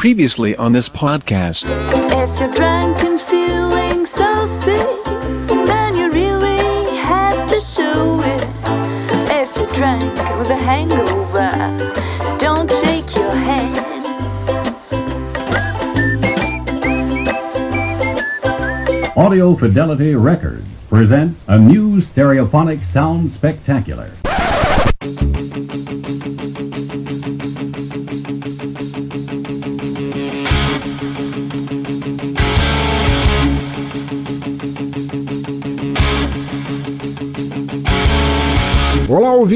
Previously on this podcast. If you're drunk and feeling so sick, then you really have to show it. If you're drunk with a hangover, don't shake your head. Audio Fidelity Records presents a new stereophonic sound spectacular.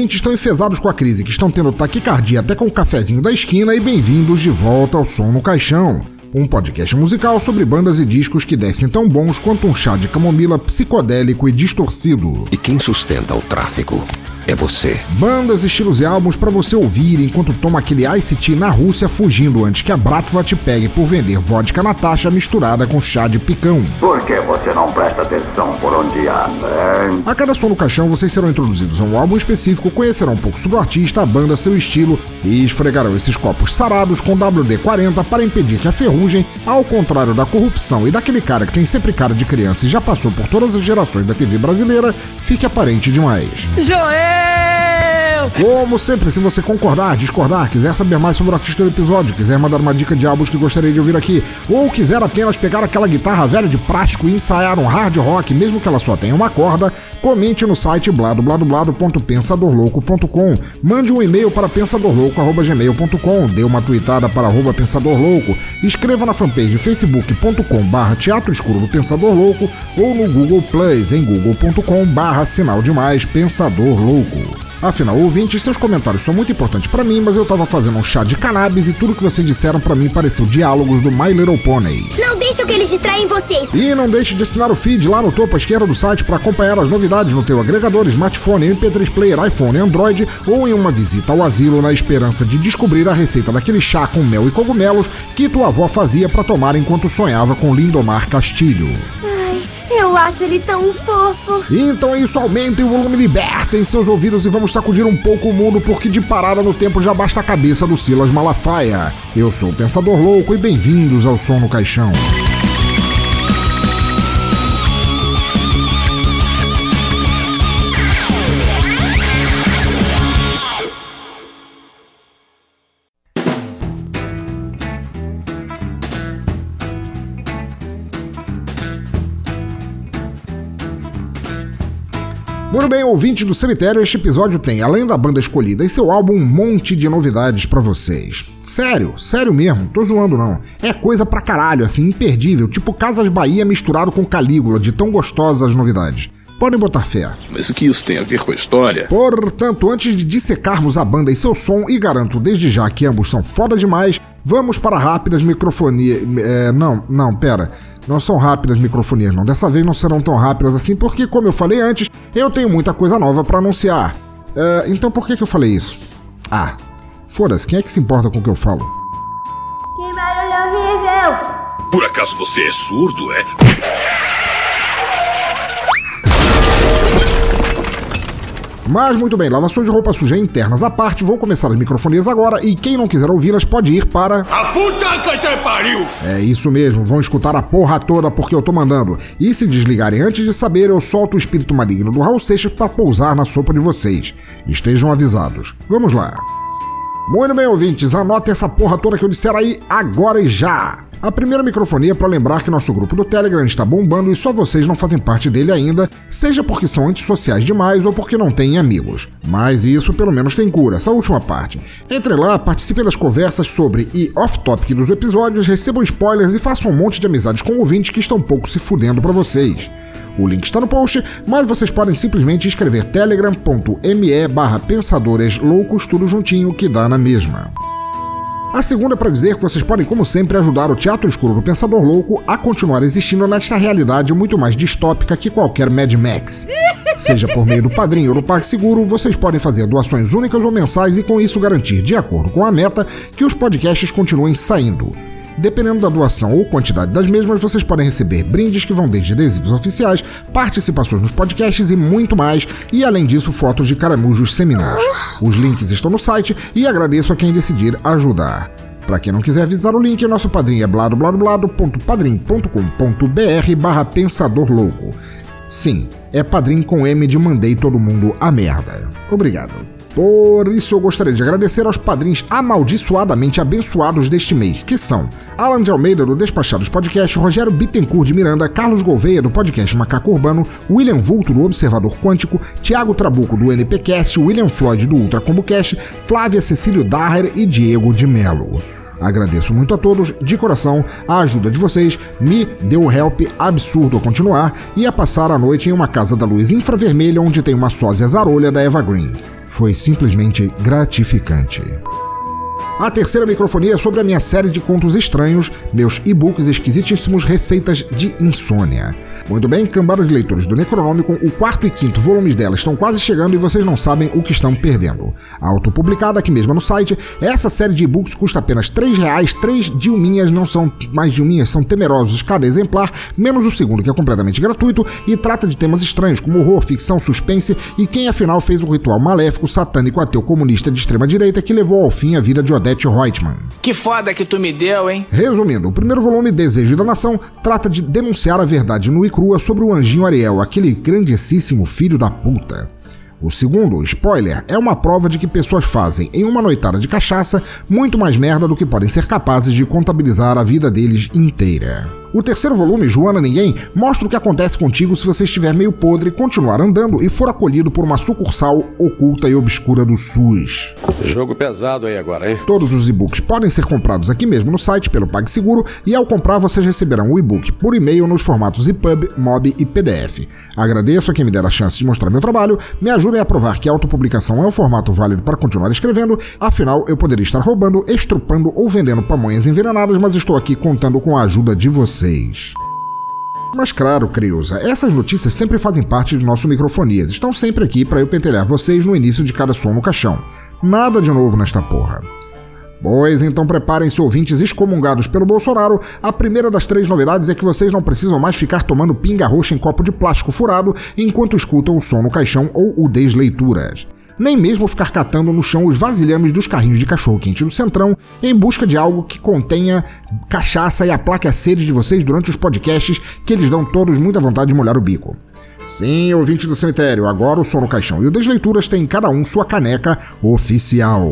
Ouvintes estão enfesados com a crise, que estão tendo taquicardia até com o cafezinho da esquina e bem-vindos de volta ao Som no Caixão, um podcast musical sobre bandas e discos que descem tão bons quanto um chá de camomila psicodélico e distorcido. E quem sustenta o tráfico é você. Bandas, estilos e álbuns para você ouvir enquanto toma aquele Ice Tea na Rússia fugindo antes que a Bratva te pegue por vender vodka Natasha misturada com chá de picão. Por que você não presta atenção por onde anda? hein? A cada som no caixão, vocês serão introduzidos a um álbum específico, conhecerão um pouco sobre o artista, a banda, seu estilo e esfregarão esses copos sarados com WD-40 para impedir que a ferrugem, ao contrário da corrupção e daquele cara que tem sempre cara de criança e já passou por todas as gerações da TV brasileira, fique aparente demais. Joel! Yay! Como sempre, se você concordar, discordar, quiser saber mais sobre o artista do episódio, quiser mandar uma dica de álbuns que gostaria de ouvir aqui, ou quiser apenas pegar aquela guitarra velha de plástico e ensaiar um hard rock, mesmo que ela só tenha uma corda, comente no site bladobladoblado.pensadorlouco.com, mande um e-mail para pensadorlouco.gmail.com, dê uma tweetada para arroba pensadorlouco, escreva na fanpage facebook.com barra teatro escuro do Pensador Louco ou no Google Plus em google.com barra sinal demais Pensador Louco. Afinal, ouvintes, seus comentários são muito importantes pra mim, mas eu tava fazendo um chá de cannabis e tudo que vocês disseram pra mim pareceu diálogos do My Little Pony. Não deixam que eles distraem vocês. E não deixe de assinar o feed lá no topo à esquerda do site para acompanhar as novidades no teu agregador, smartphone, MP3 player, iPhone, Android ou em uma visita ao asilo na esperança de descobrir a receita daquele chá com mel e cogumelos que tua avó fazia pra tomar enquanto sonhava com Lindomar Castilho. Ai, eu acho ele tão fofo. Então é isso, aumentem o volume, libertem seus ouvidos e vamos sacudir um pouco o mundo, porque de parada no tempo já basta a cabeça do Silas Malafaia. Eu sou o Pensador Louco e bem-vindos ao Som no Caixão. Muito bem, ouvinte do cemitério, este episódio tem, além da banda escolhida e seu álbum, um monte de novidades pra vocês. Sério, sério mesmo, tô zoando não. É coisa pra caralho, assim, imperdível, tipo Casas Bahia misturado com Calígula, de tão gostosas as novidades. Podem botar fé. Mas o que isso tem a ver com a história? Portanto, antes de dissecarmos a banda e seu som, e garanto desde já que ambos são foda demais, vamos para rápidas microfonias. É, não, não, pera. Não são rápidas microfonias, não. Dessa vez não serão tão rápidas assim, porque, como eu falei antes, eu tenho muita coisa nova para anunciar. É, então por que, que eu falei isso? Ah, foda-se, quem é que se importa com o que eu falo? Que barulho horrível. Por acaso você é surdo, é? Mas muito bem, lavação de roupa suja internas à parte, vou começar as microfonias agora e quem não quiser ouvi-las pode ir para. A puta que te pariu! É isso mesmo, vão escutar a porra toda porque eu tô mandando. E se desligarem antes de saber, eu solto o espírito maligno do Raul Seixas pra pousar na sopa de vocês. Estejam avisados. Vamos lá. Muito bem, ouvintes, anotem essa porra toda que eu disser aí agora e já. A primeira microfonia é para lembrar que nosso grupo do Telegram está bombando e só vocês não fazem parte dele ainda, seja porque são antissociais demais ou porque não têm amigos. Mas isso pelo menos tem cura, essa última parte. Entre lá, participem das conversas sobre e off-topic dos episódios, recebam spoilers e façam um monte de amizades com ouvintes que estão pouco se fudendo para vocês. O link está no post, mas vocês podem simplesmente escrever telegram.me barra pensadores loucos tudo juntinho que dá na mesma. A segunda é para dizer que vocês podem, como sempre, ajudar o Teatro Escuro do Pensador Louco a continuar existindo nesta realidade muito mais distópica que qualquer Mad Max. Seja por meio do padrinho ou do Parque Seguro, vocês podem fazer doações únicas ou mensais e com isso garantir, de acordo com a meta, que os podcasts continuem saindo. Dependendo da doação ou quantidade das mesmas, vocês podem receber brindes que vão desde adesivos oficiais, participações nos podcasts e muito mais, e além disso, fotos de caramujos seminais. Os links estão no site e agradeço a quem decidir ajudar. Para quem não quiser visitar o link, nosso padrinho é bladobladoblado.padrim.com.br barra Pensador Louco. Sim, é padrinho com M de mandei todo mundo a merda. Obrigado. Por isso eu gostaria de agradecer aos padrinhos amaldiçoadamente abençoados deste mês, que são Alan de Almeida do Despachados Podcast, Rogério Bittencourt de Miranda, Carlos Gouveia do podcast Macaco Urbano, William Vulto do Observador Quântico, Tiago Trabuco do NPcast, William Floyd do Ultra Combo Cast, Flávia Cecílio Daher e Diego de Melo. Agradeço muito a todos, de coração, a ajuda de vocês me deu um help absurdo a continuar e a passar a noite em uma casa da luz infravermelha onde tem uma sósia zarolha da Eva Green. Foi simplesmente gratificante. A terceira microfonia é sobre a minha série de contos estranhos, meus e-books esquisitíssimos Receitas de Insônia. Muito bem, cambada de leitores do Necronômico, o quarto e quinto volumes dela estão quase chegando e vocês não sabem o que estão perdendo. Autopublicada aqui mesmo no site, essa série de e-books custa apenas R$ reais, três dilminhas não são mais dilminhas, são temerosos cada exemplar, menos o segundo que é completamente gratuito e trata de temas estranhos como horror, ficção, suspense e quem afinal fez o ritual maléfico satânico ateu comunista de extrema direita que levou ao fim a vida de Odette Reutemann. Que foda que tu me deu, hein? Resumindo, o primeiro volume, Desejo da Nação, trata de denunciar a verdade nua e crua sobre o anjinho Ariel, aquele grandíssimo filho da puta. O segundo, spoiler, é uma prova de que pessoas fazem, em uma noitada de cachaça, muito mais merda do que podem ser capazes de contabilizar a vida deles inteira. O terceiro volume, Joana Ninguém, mostra o que acontece contigo se você estiver meio podre, continuar andando e for acolhido por uma sucursal oculta e obscura do SUS. Jogo pesado aí agora, hein? Todos os e-books podem ser comprados aqui mesmo no site pelo PagSeguro e ao comprar vocês receberão o e-book por e-mail nos formatos EPUB, MOB e PDF. Agradeço a quem me der a chance de mostrar meu trabalho, me ajudem a provar que a autopublicação é um formato válido para continuar escrevendo, afinal eu poderia estar roubando, estrupando ou vendendo pamonhas envenenadas, mas estou aqui contando com a ajuda de vocês. Mas claro, Creuza, essas notícias sempre fazem parte de nosso microfonias. Estão sempre aqui para eu pentelhar vocês no início de cada som no caixão. Nada de novo nesta porra. Pois então preparem-se ouvintes excomungados pelo Bolsonaro. A primeira das três novidades é que vocês não precisam mais ficar tomando pinga roxa em copo de plástico furado enquanto escutam o som no caixão ou o Desleituras nem mesmo ficar catando no chão os vasilhames dos carrinhos de cachorro-quente do Centrão em busca de algo que contenha cachaça e aplaque a sede de vocês durante os podcasts que eles dão todos muita vontade de molhar o bico. Sim, ouvinte do cemitério, agora o som no caixão e o Desleituras tem cada um sua caneca oficial.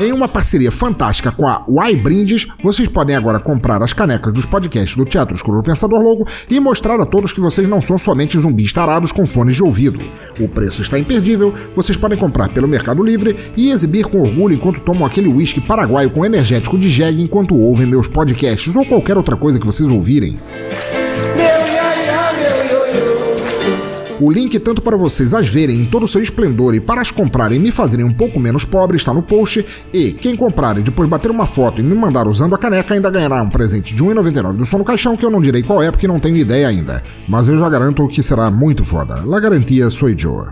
Em uma parceria fantástica com a Y Brindes, vocês podem agora comprar as canecas dos podcasts do Teatro Escuro Pensador Logo e mostrar a todos que vocês não são somente zumbis tarados com fones de ouvido. O preço está imperdível, vocês podem comprar pelo Mercado Livre e exibir com orgulho enquanto tomam aquele whisky paraguaio com energético de jegue enquanto ouvem meus podcasts ou qualquer outra coisa que vocês ouvirem. O link tanto para vocês as verem em todo o seu esplendor e para as comprarem e me fazerem um pouco menos pobre está no post. E quem comprar e depois bater uma foto e me mandar usando a caneca ainda ganhará um presente de 1,99 do som no caixão que eu não direi qual é porque não tenho ideia ainda. Mas eu já garanto que será muito foda. La garantia sou Joe.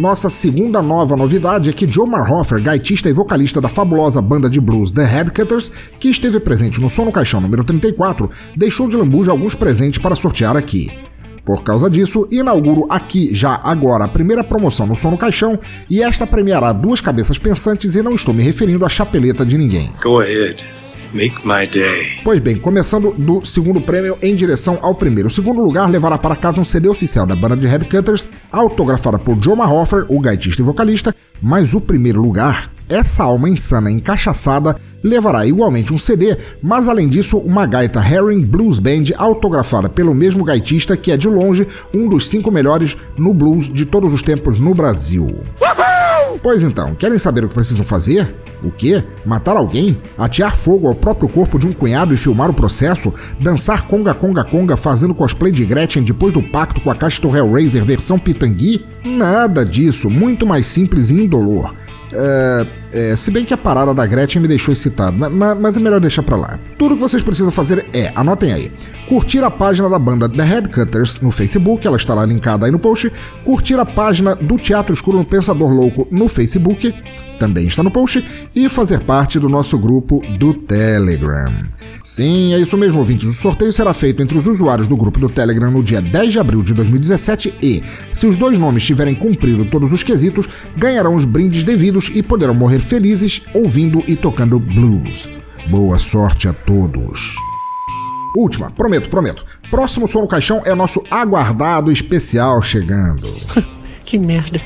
Nossa segunda nova novidade é que Joe Marhofer, gaitista e vocalista da fabulosa banda de blues The Headcutters, que esteve presente no Som no Caixão número 34, deixou de lambuja alguns presentes para sortear aqui. Por causa disso, inauguro aqui já agora a primeira promoção no Som no Caixão e esta premiará duas cabeças pensantes e não estou me referindo à chapeleta de ninguém. Go ahead. Make my day. Pois bem, começando do segundo prêmio em direção ao primeiro. O segundo lugar levará para casa um CD oficial da banda de Headcutters, autografada por Joe Mahoffer, o gaitista e vocalista, mas o primeiro lugar, essa alma insana encaixaçada, levará igualmente um CD, mas além disso, uma gaita Herring Blues Band autografada pelo mesmo gaitista que é de longe um dos cinco melhores no blues de todos os tempos no Brasil. Pois então, querem saber o que precisam fazer? O quê? Matar alguém? Atear fogo ao próprio corpo de um cunhado e filmar o processo? Dançar conga conga conga fazendo cosplay de Gretchen depois do pacto com a do Hellraiser versão Pitangui? Nada disso, muito mais simples e indolor. Uh, É, se bem que a parada da Gretchen me deixou excitado, mas, mas é melhor deixar pra lá. Tudo que vocês precisam fazer é, anotem aí, curtir a página da banda The Headcutters no Facebook, ela estará linkada aí no post, curtir a página do Teatro Escuro no Pensador Louco no Facebook, também está no post, e fazer parte do nosso grupo do Telegram. Sim, é isso mesmo, ouvintes. O sorteio será feito entre os usuários do grupo do Telegram no dia 10 de abril de 2017 e, se os dois nomes tiverem cumprido todos os quesitos, ganharão os brindes devidos e poderão morrer felizes ouvindo e tocando blues. Boa sorte a todos! Última, prometo, prometo. Próximo som no caixão é nosso aguardado especial chegando. que merda.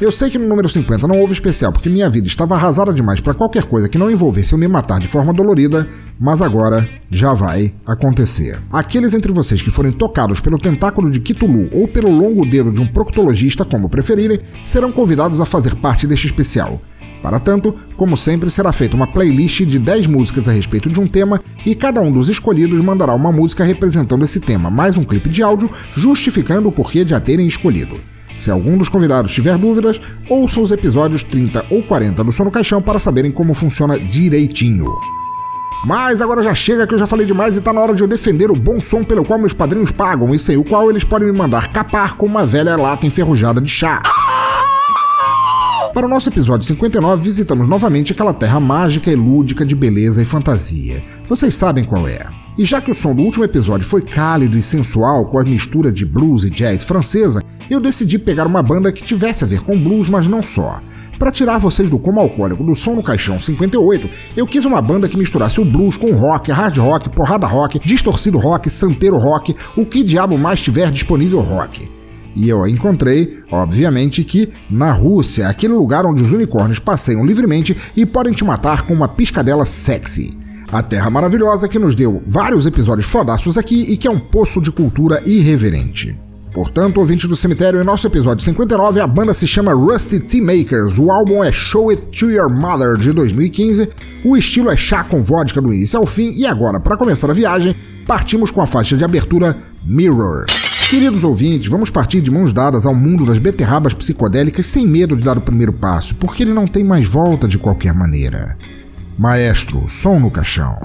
Eu sei que no número 50 não houve especial porque minha vida estava arrasada demais para qualquer coisa que não envolvesse eu me matar de forma dolorida, mas agora já vai acontecer. Aqueles entre vocês que forem tocados pelo tentáculo de Kitulu ou pelo longo dedo de um proctologista, como preferirem, serão convidados a fazer parte deste especial. Para tanto, como sempre, será feita uma playlist de 10 músicas a respeito de um tema e cada um dos escolhidos mandará uma música representando esse tema, mais um clipe de áudio justificando o porquê de a terem escolhido. Se algum dos convidados tiver dúvidas, ouçam os episódios 30 ou 40 do Sono Caixão para saberem como funciona direitinho. Mas agora já chega que eu já falei demais e tá na hora de eu defender o bom som pelo qual meus padrinhos pagam e sem o qual eles podem me mandar capar com uma velha lata enferrujada de chá. Para o nosso episódio 59, visitamos novamente aquela terra mágica e lúdica de beleza e fantasia. Vocês sabem qual é. E já que o som do último episódio foi cálido e sensual com a mistura de blues e jazz francesa, eu decidi pegar uma banda que tivesse a ver com blues, mas não só. Para tirar vocês do coma alcoólico do som no caixão 58, eu quis uma banda que misturasse o blues com rock, hard rock, porrada rock, distorcido rock, santeiro rock, o que diabo mais tiver disponível rock. E eu a encontrei, obviamente, que na Rússia, aquele lugar onde os unicórnios passeiam livremente e podem te matar com uma piscadela sexy. A Terra Maravilhosa que nos deu vários episódios fodaços aqui e que é um poço de cultura irreverente. Portanto, ouvinte do cemitério, em nosso episódio 59, a banda se chama Rusty Tea Makers, o álbum é Show It to Your Mother de 2015, o estilo é chá com vodka do início ao fim, e agora, para começar a viagem, partimos com a faixa de abertura Mirror. Queridos ouvintes, vamos partir de mãos dadas ao mundo das beterrabas psicodélicas sem medo de dar o primeiro passo, porque ele não tem mais volta de qualquer maneira. Maestro, som no caixão.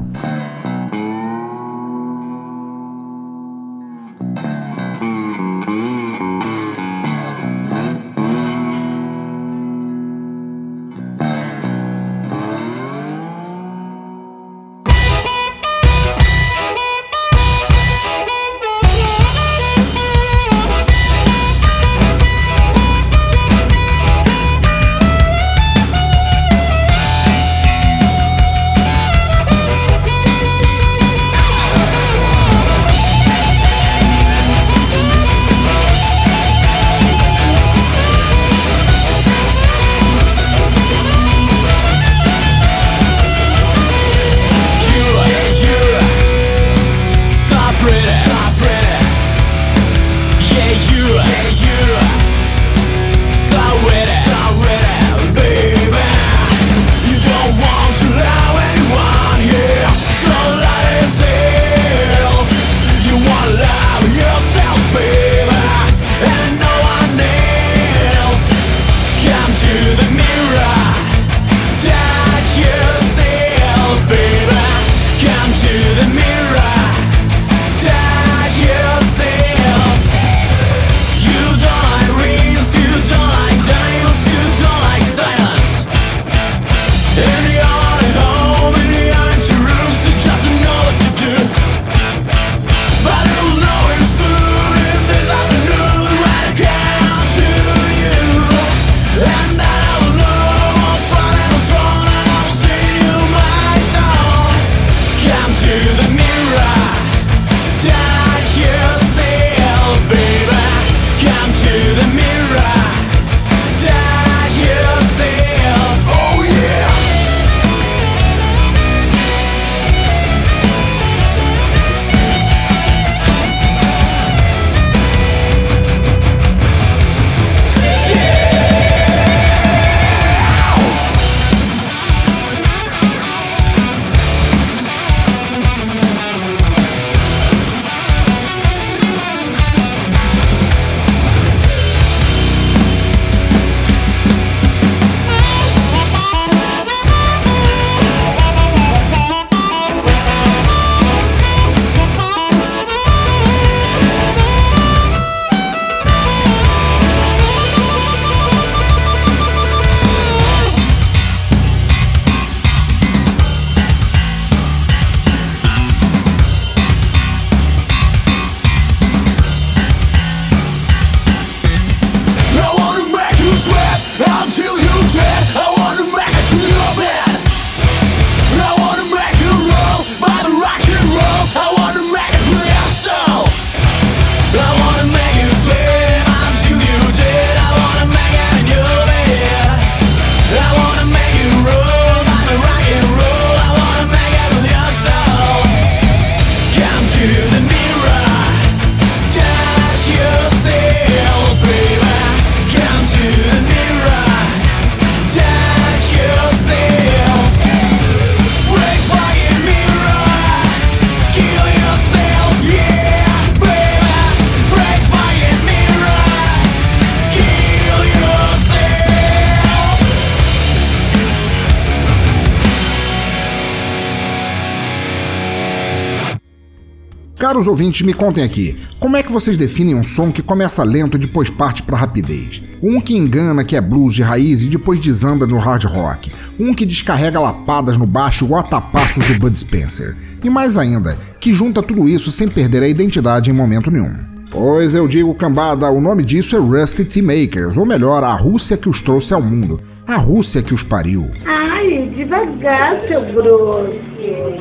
Caros ouvintes, me contem aqui, como é que vocês definem um som que começa lento e depois parte para rapidez? Um que engana que é blues de raiz e depois desanda no hard rock. Um que descarrega lapadas no baixo igual a do Bud Spencer. E mais ainda, que junta tudo isso sem perder a identidade em momento nenhum. Pois eu digo, cambada, o nome disso é Rusty Tea Makers, ou melhor, a Rússia que os trouxe ao mundo, a Rússia que os pariu. Ai, devagar, seu grosso.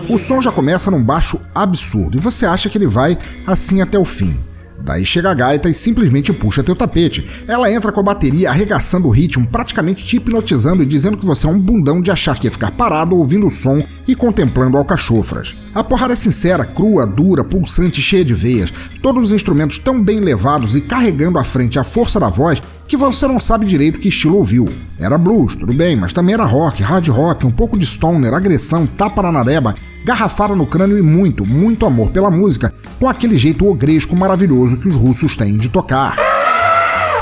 O som já começa num baixo absurdo e você acha que ele vai assim até o fim. Daí chega a gaita e simplesmente puxa teu tapete. Ela entra com a bateria arregaçando o ritmo, praticamente te hipnotizando e dizendo que você é um bundão de achar que ia ficar parado ouvindo o som e contemplando alcachofras. A porrada é sincera, crua, dura, pulsante, cheia de veias, todos os instrumentos tão bem levados e carregando à frente a força da voz que você não sabe direito que estilo ouviu. Era blues, tudo bem, mas também era rock, hard rock, um pouco de stoner, agressão, tapa na nareba, garrafada no crânio e muito, muito amor pela música, com aquele jeito ogresco maravilhoso que os russos têm de tocar.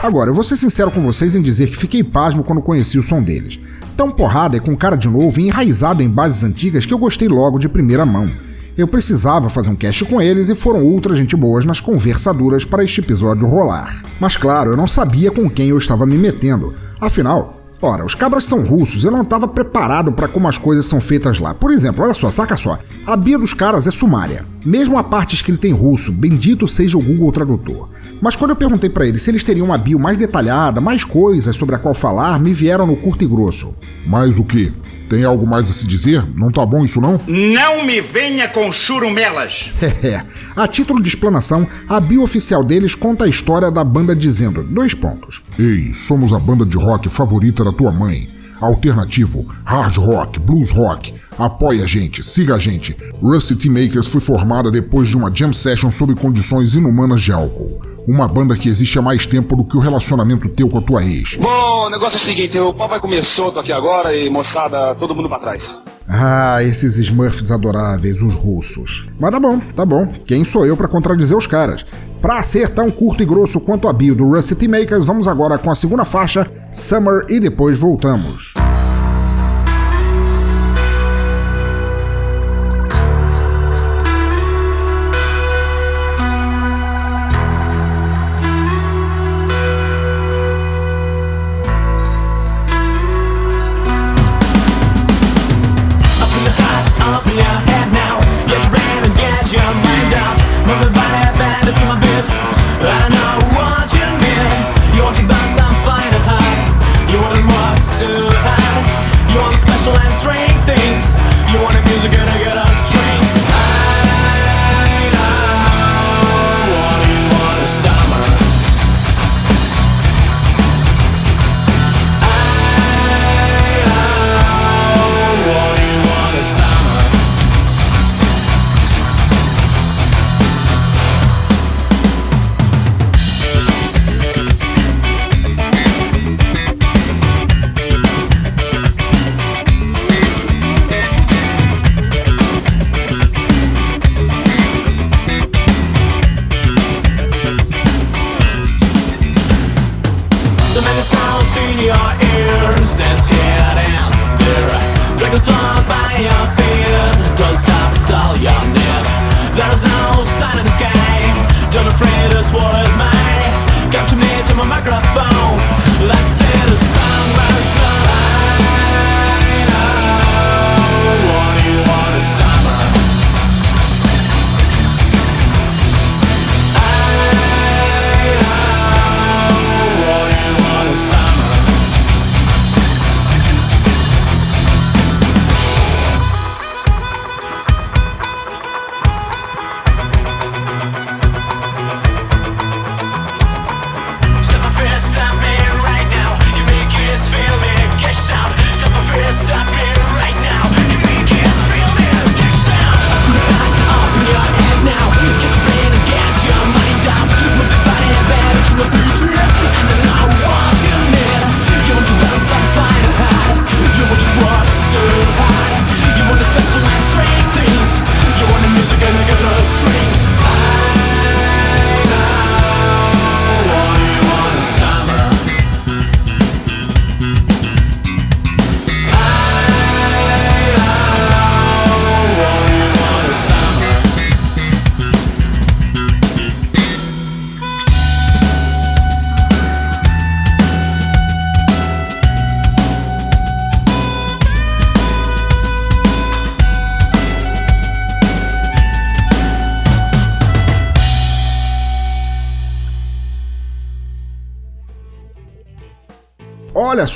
Agora, eu vou ser sincero com vocês em dizer que fiquei pasmo quando conheci o som deles. Tão porrada e com cara de novo e enraizado em bases antigas que eu gostei logo de primeira mão. Eu precisava fazer um cast com eles e foram ultra gente boas nas conversaduras para este episódio rolar. Mas claro, eu não sabia com quem eu estava me metendo. Afinal, Ora, os cabras são russos, eu não estava preparado para como as coisas são feitas lá. Por exemplo, olha só, saca só. A bio dos caras é sumária. Mesmo a parte escrita em russo, bendito seja o Google Tradutor. Mas quando eu perguntei para eles se eles teriam uma bio mais detalhada, mais coisas sobre a qual falar, me vieram no curto e grosso. Mais o quê? Tem algo mais a se dizer? Não tá bom isso não? Não me venha com churumelas! É, a título de explanação, a bio oficial deles conta a história da banda dizendo, dois pontos. Ei, somos a banda de rock favorita da tua mãe. Alternativo, hard rock, blues rock. Apoie a gente, siga a gente. Rusty Makers foi formada depois de uma jam session sob condições inumanas de álcool. Uma banda que existe há mais tempo do que o relacionamento teu com a tua ex. Bom, o negócio é o seguinte, o pau vai comer solto aqui agora e moçada, todo mundo pra trás. Ah, esses Smurfs adoráveis, os russos. Mas tá bom, tá bom. Quem sou eu para contradizer os caras? Pra ser tão curto e grosso quanto a bio do Rusty Makers, vamos agora com a segunda faixa, Summer, e depois voltamos. olha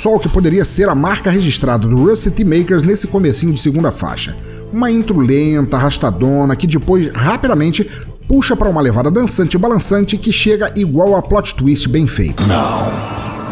só o que poderia ser a marca registrada do Rusty T. Makers nesse comecinho de segunda faixa. Uma intro lenta, arrastadona, que depois rapidamente puxa para uma levada dançante e balançante que chega igual a plot twist bem feito. Não,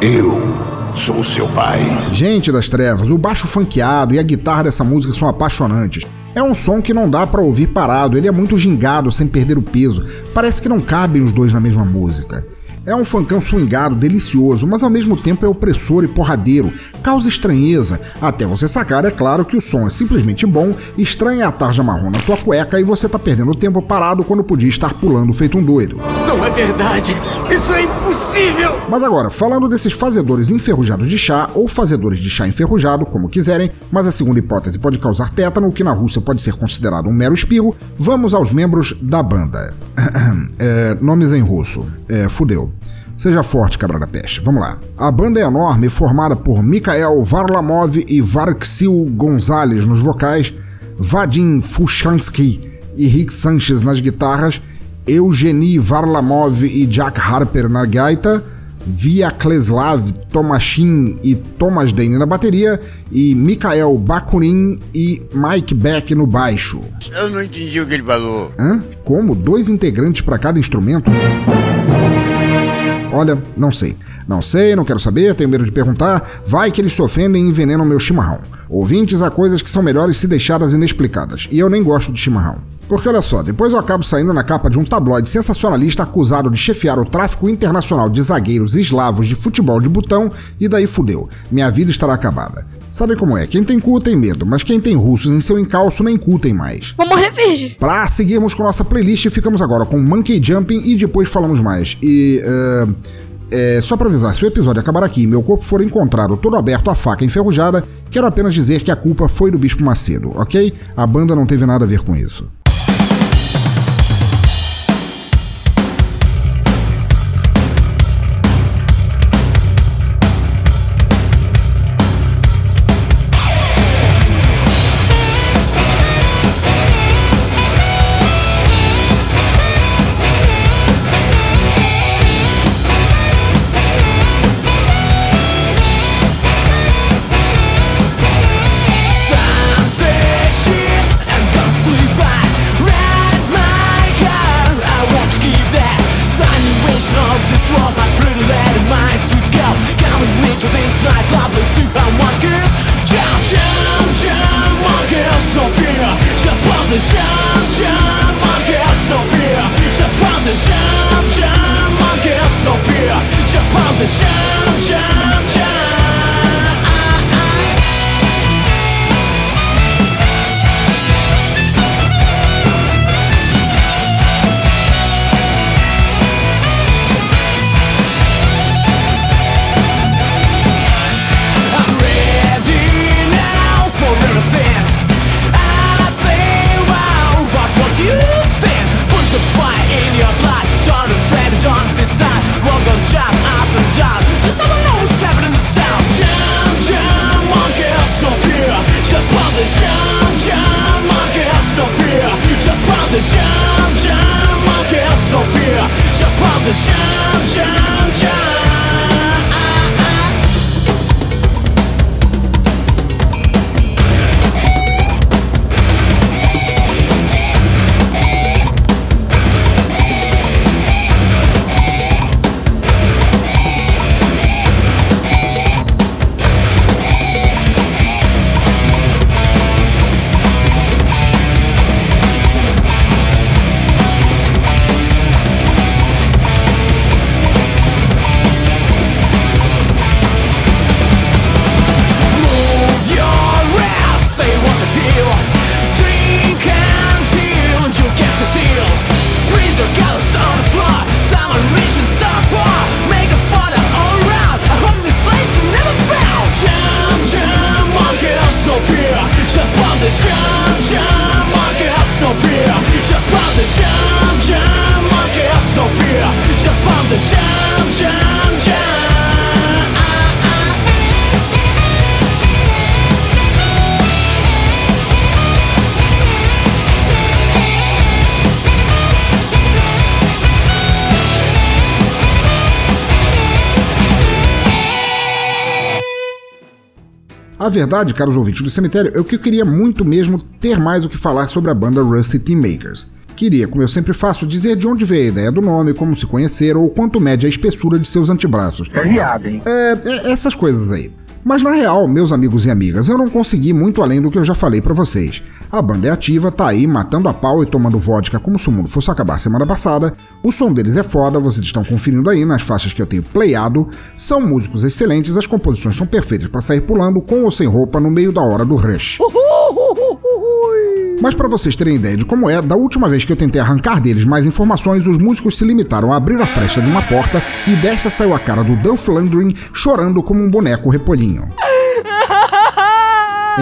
eu Sou seu pai. Gente das trevas, o baixo funkeado e a guitarra dessa música são apaixonantes. É um som que não dá para ouvir parado, ele é muito gingado sem perder o peso. Parece que não cabem os dois na mesma música. É um funkão swingado, delicioso, mas ao mesmo tempo é opressor e porradeiro, causa estranheza, até você sacar, é claro, que o som é simplesmente bom, estranha a tarja marrom na tua cueca e você tá perdendo tempo parado quando podia estar pulando feito um doido. Não é verdade! Isso é impossível! Mas agora, falando desses fazedores enferrujados de chá, ou fazedores de chá enferrujado, como quiserem, mas a segunda hipótese pode causar tétano, o que na Rússia pode ser considerado um mero espirro, vamos aos membros da banda. é, nomes em russo. É, fudeu. Seja forte, cabra da peste. Vamos lá. A banda é enorme, formada por Mikhail Varlamov e Varksil Gonzalez nos vocais, Vadim Fushansky e Rick Sanchez nas guitarras, Eugenie Varlamov e Jack Harper na gaita, Vyacheslav Tomashin e Thomas Dane na bateria e Mikhael Bakunin e Mike Beck no baixo. Eu não entendi o que ele falou. Hã? Como? Dois integrantes para cada instrumento? Olha, não sei. Não sei, não quero saber, tenho medo de perguntar. Vai que eles se ofendem e envenenam meu chimarrão. Ouvintes há coisas que são melhores se deixadas inexplicadas. E eu nem gosto de chimarrão. Porque olha só, depois eu acabo saindo na capa de um tabloide sensacionalista acusado de chefiar o tráfico internacional de zagueiros eslavos de futebol de botão e daí fudeu. Minha vida estará acabada. Sabe como é? Quem tem cu tem medo, mas quem tem russos em seu encalço nem cu tem mais. Vou morrer virgem. Pra seguirmos com nossa playlist, ficamos agora com Monkey Jumping e depois falamos mais. E. Uh, é, só pra avisar, se o episódio acabar aqui e meu corpo for encontrado todo aberto a faca enferrujada, quero apenas dizer que a culpa foi do Bispo Macedo, ok? A banda não teve nada a ver com isso. the show. Verdade, caros ouvintes do cemitério, é que eu queria muito mesmo ter mais o que falar sobre a banda Rusty Team Makers. Queria, como eu sempre faço, dizer de onde veio a ideia do nome, como se conheceram ou quanto mede a espessura de seus antebraços. É viado, hein? É, é, essas coisas aí. Mas na real, meus amigos e amigas, eu não consegui muito além do que eu já falei para vocês. A banda é ativa, tá aí matando a pau e tomando vodka como se o mundo fosse acabar semana passada. O som deles é foda, vocês estão conferindo aí nas faixas que eu tenho playado. São músicos excelentes, as composições são perfeitas para sair pulando com ou sem roupa no meio da hora do rush. Mas para vocês terem ideia de como é, da última vez que eu tentei arrancar deles mais informações, os músicos se limitaram a abrir a fresta de uma porta e desta saiu a cara do Dolph Lundgren chorando como um boneco repolhinho.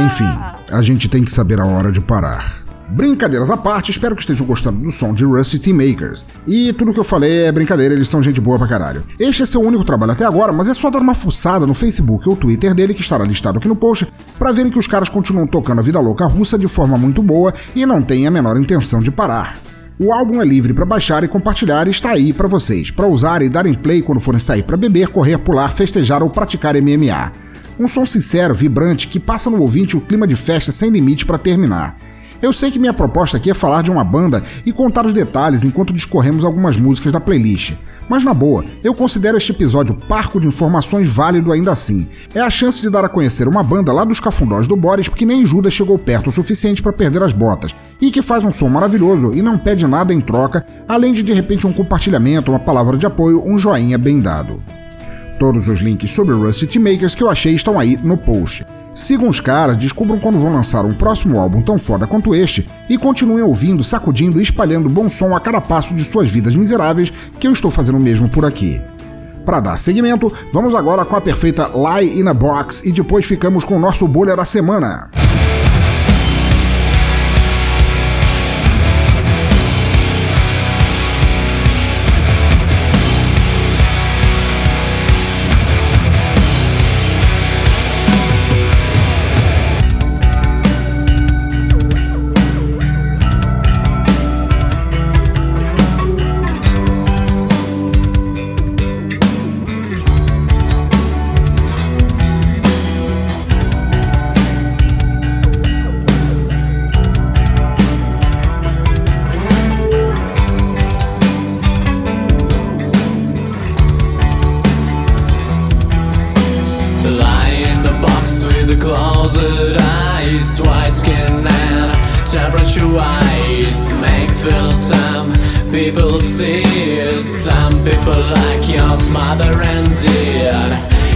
Enfim, a gente tem que saber a hora de parar. Brincadeiras à parte, espero que estejam gostando do som de Rusty Team Makers. E tudo que eu falei é brincadeira, eles são gente boa pra caralho. Este é seu único trabalho até agora, mas é só dar uma fuçada no Facebook ou Twitter dele, que estará listado aqui no post, para verem que os caras continuam tocando a vida louca russa de forma muito boa e não têm a menor intenção de parar. O álbum é livre para baixar e compartilhar e está aí para vocês, para usar e darem play quando forem sair para beber, correr, pular, festejar ou praticar MMA. Um som sincero, vibrante, que passa no ouvinte o clima de festa sem limite para terminar. Eu sei que minha proposta aqui é falar de uma banda e contar os detalhes enquanto discorremos algumas músicas da playlist. Mas na boa, eu considero este episódio parco de informações válido ainda assim. É a chance de dar a conhecer uma banda lá dos cafundós do Boris que nem Judas chegou perto o suficiente para perder as botas, e que faz um som maravilhoso e não pede nada em troca, além de de repente um compartilhamento, uma palavra de apoio, um joinha bem dado. Todos os links sobre Rusty Makers que eu achei estão aí no post. Sigam os caras, descubram quando vão lançar um próximo álbum tão foda quanto este e continuem ouvindo, sacudindo e espalhando bom som a cada passo de suas vidas miseráveis, que eu estou fazendo o mesmo por aqui. Para dar seguimento, vamos agora com a perfeita Lie in a Box e depois ficamos com o nosso bolha da semana. Frozen eyes, white skin and temperature wise Make feel some people see it. Some people like your mother and dear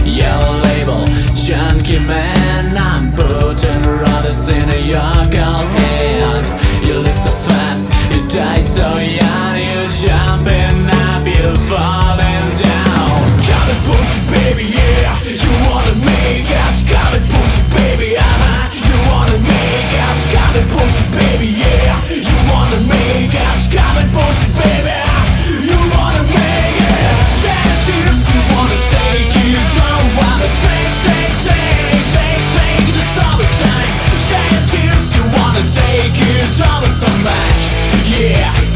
Yellow label, junkie man. I'm putting rudders in your girl hand You live so fast, you die so young You jumping up, you falling down. Got it pushing baby, yeah. You wanna make it, got it pushing baby, uh-huh. You wanna make out, come and push it, baby, yeah. You wanna make out, come and push it, baby uh-huh. You wanna make it. You wanna take You wanna take, take, take Take, take this time. You wanna take You yeah.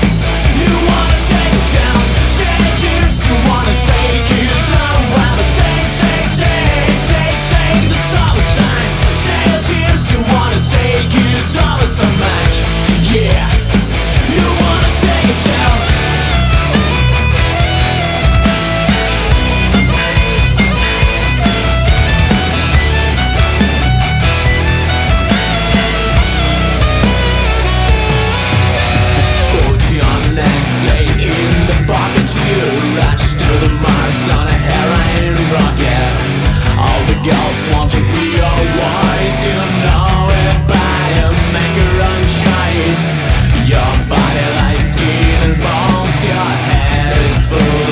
soul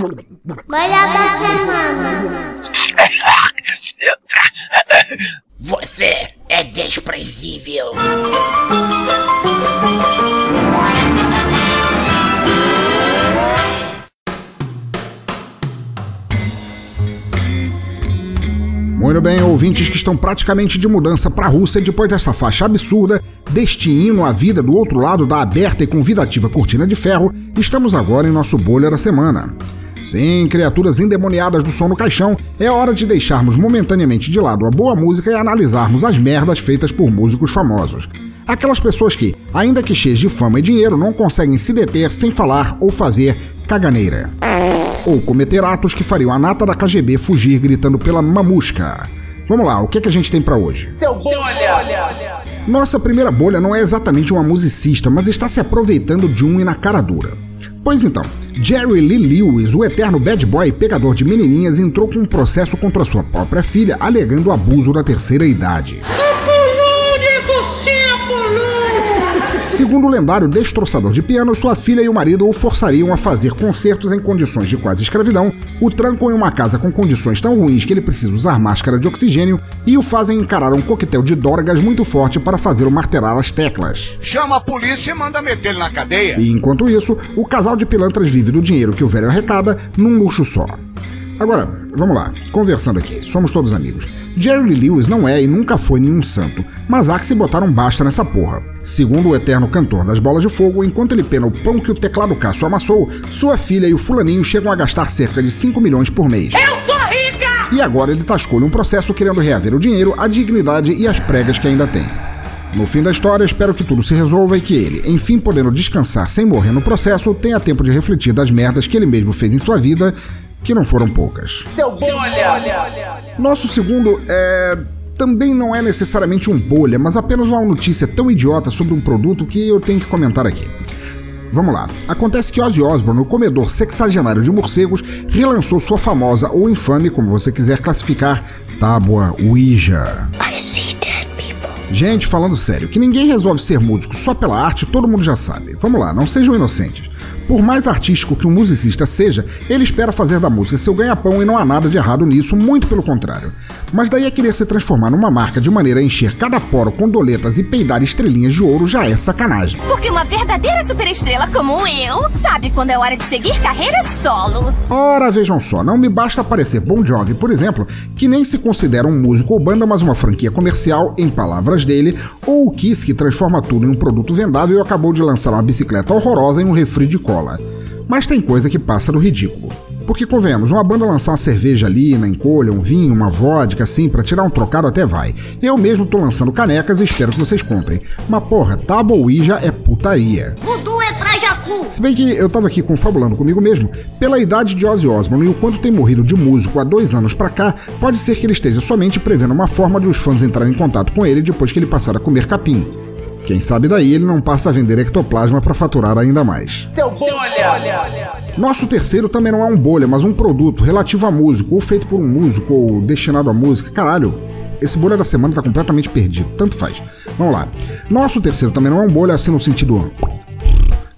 Bora da semana. Você é desprezível. Muito bem, ouvintes que estão praticamente de mudança para a Rússia depois dessa faixa absurda, deste hino à vida do outro lado da aberta e convidativa cortina de ferro, estamos agora em nosso bolha da semana. Sim, criaturas endemoniadas do som no caixão, é hora de deixarmos momentaneamente de lado a boa música e analisarmos as merdas feitas por músicos famosos. Aquelas pessoas que, ainda que cheias de fama e dinheiro, não conseguem se deter sem falar ou fazer caganeira. Ou cometer atos que fariam a nata da KGB fugir gritando pela mamusca. Vamos lá, o que, é que a gente tem para hoje? Seu bolha! Nossa primeira bolha não é exatamente uma musicista, mas está se aproveitando de um e na cara dura. Pois então, Jerry Lee Lewis, o eterno bad boy e pegador de menininhas, entrou com um processo contra sua própria filha, alegando abuso da terceira idade. Segundo o lendário destroçador de piano, sua filha e o marido o forçariam a fazer concertos em condições de quase escravidão, o trancam em uma casa com condições tão ruins que ele precisa usar máscara de oxigênio e o fazem encarar um coquetel de dorgas muito forte para fazê-lo martelar as teclas. Chama a polícia e manda meter ele na cadeia. E enquanto isso, o casal de pilantras vive do dinheiro que o velho arrecada num luxo só. Agora, vamos lá, conversando aqui, somos todos amigos. Jerry Lewis não é e nunca foi nenhum santo, mas há que se botar um basta nessa porra. Segundo o eterno cantor das bolas de fogo, enquanto ele pena o pão que o teclado Cássio amassou, sua filha e o fulaninho chegam a gastar cerca de 5 milhões por mês. Eu sou rica! E agora ele tascou-lhe um processo querendo reaver o dinheiro, a dignidade e as pregas que ainda tem. No fim da história, espero que tudo se resolva e que ele, enfim podendo descansar sem morrer no processo, tenha tempo de refletir das merdas que ele mesmo fez em sua vida que não foram poucas. Seu bolha! Nosso segundo é. Também não é necessariamente um bolha, mas apenas uma notícia tão idiota sobre um produto que eu tenho que comentar aqui. Vamos lá. Acontece que Ozzy Osbourne, o comedor sexagenário de morcegos, relançou sua famosa ou infame, como você quiser classificar, tábua Ouija. I see dead people. Gente, falando sério, que ninguém resolve ser músico só pela arte, todo mundo já sabe. Vamos lá, não sejam inocentes. Por mais artístico que um musicista seja, ele espera fazer da música seu ganha-pão e não há nada de errado nisso, muito pelo contrário. Mas daí a querer se transformar numa marca de maneira a encher cada poro com doletas e peidar estrelinhas de ouro já é sacanagem. Porque uma verdadeira superestrela como eu sabe quando é hora de seguir carreira solo. Ora, vejam só, não me basta aparecer Bon Jovi, por exemplo, que nem se considera um músico ou banda, mas uma franquia comercial, em palavras dele, ou o Kiss que transforma tudo em um produto vendável e acabou de lançar uma bicicleta horrorosa em um refri de cola. Mas tem coisa que passa do ridículo. Porque convenhamos, uma banda lançar uma cerveja ali na encolha, um vinho, uma vodka, assim, pra tirar um trocado até vai. Eu mesmo tô lançando canecas e espero que vocês comprem. Mas porra, Tábua Ouija é putaria. Voodoo é pra Jacu. Se bem que eu tava aqui confabulando comigo mesmo, pela idade de Ozzy Osbourne e o quanto tem morrido de músico há dois anos pra cá, pode ser que ele esteja somente prevendo uma forma de os fãs entrarem em contato com ele depois que ele passar a comer capim. Quem sabe daí ele não passa a vender ectoplasma para faturar ainda mais. Seu bolha! Nosso terceiro também não é um bolha, mas um produto relativo a músico, ou feito por um músico, ou destinado à música. Caralho, esse bolha da semana tá completamente perdido, tanto faz. Vamos lá. Nosso terceiro também não é um bolha assim no sentido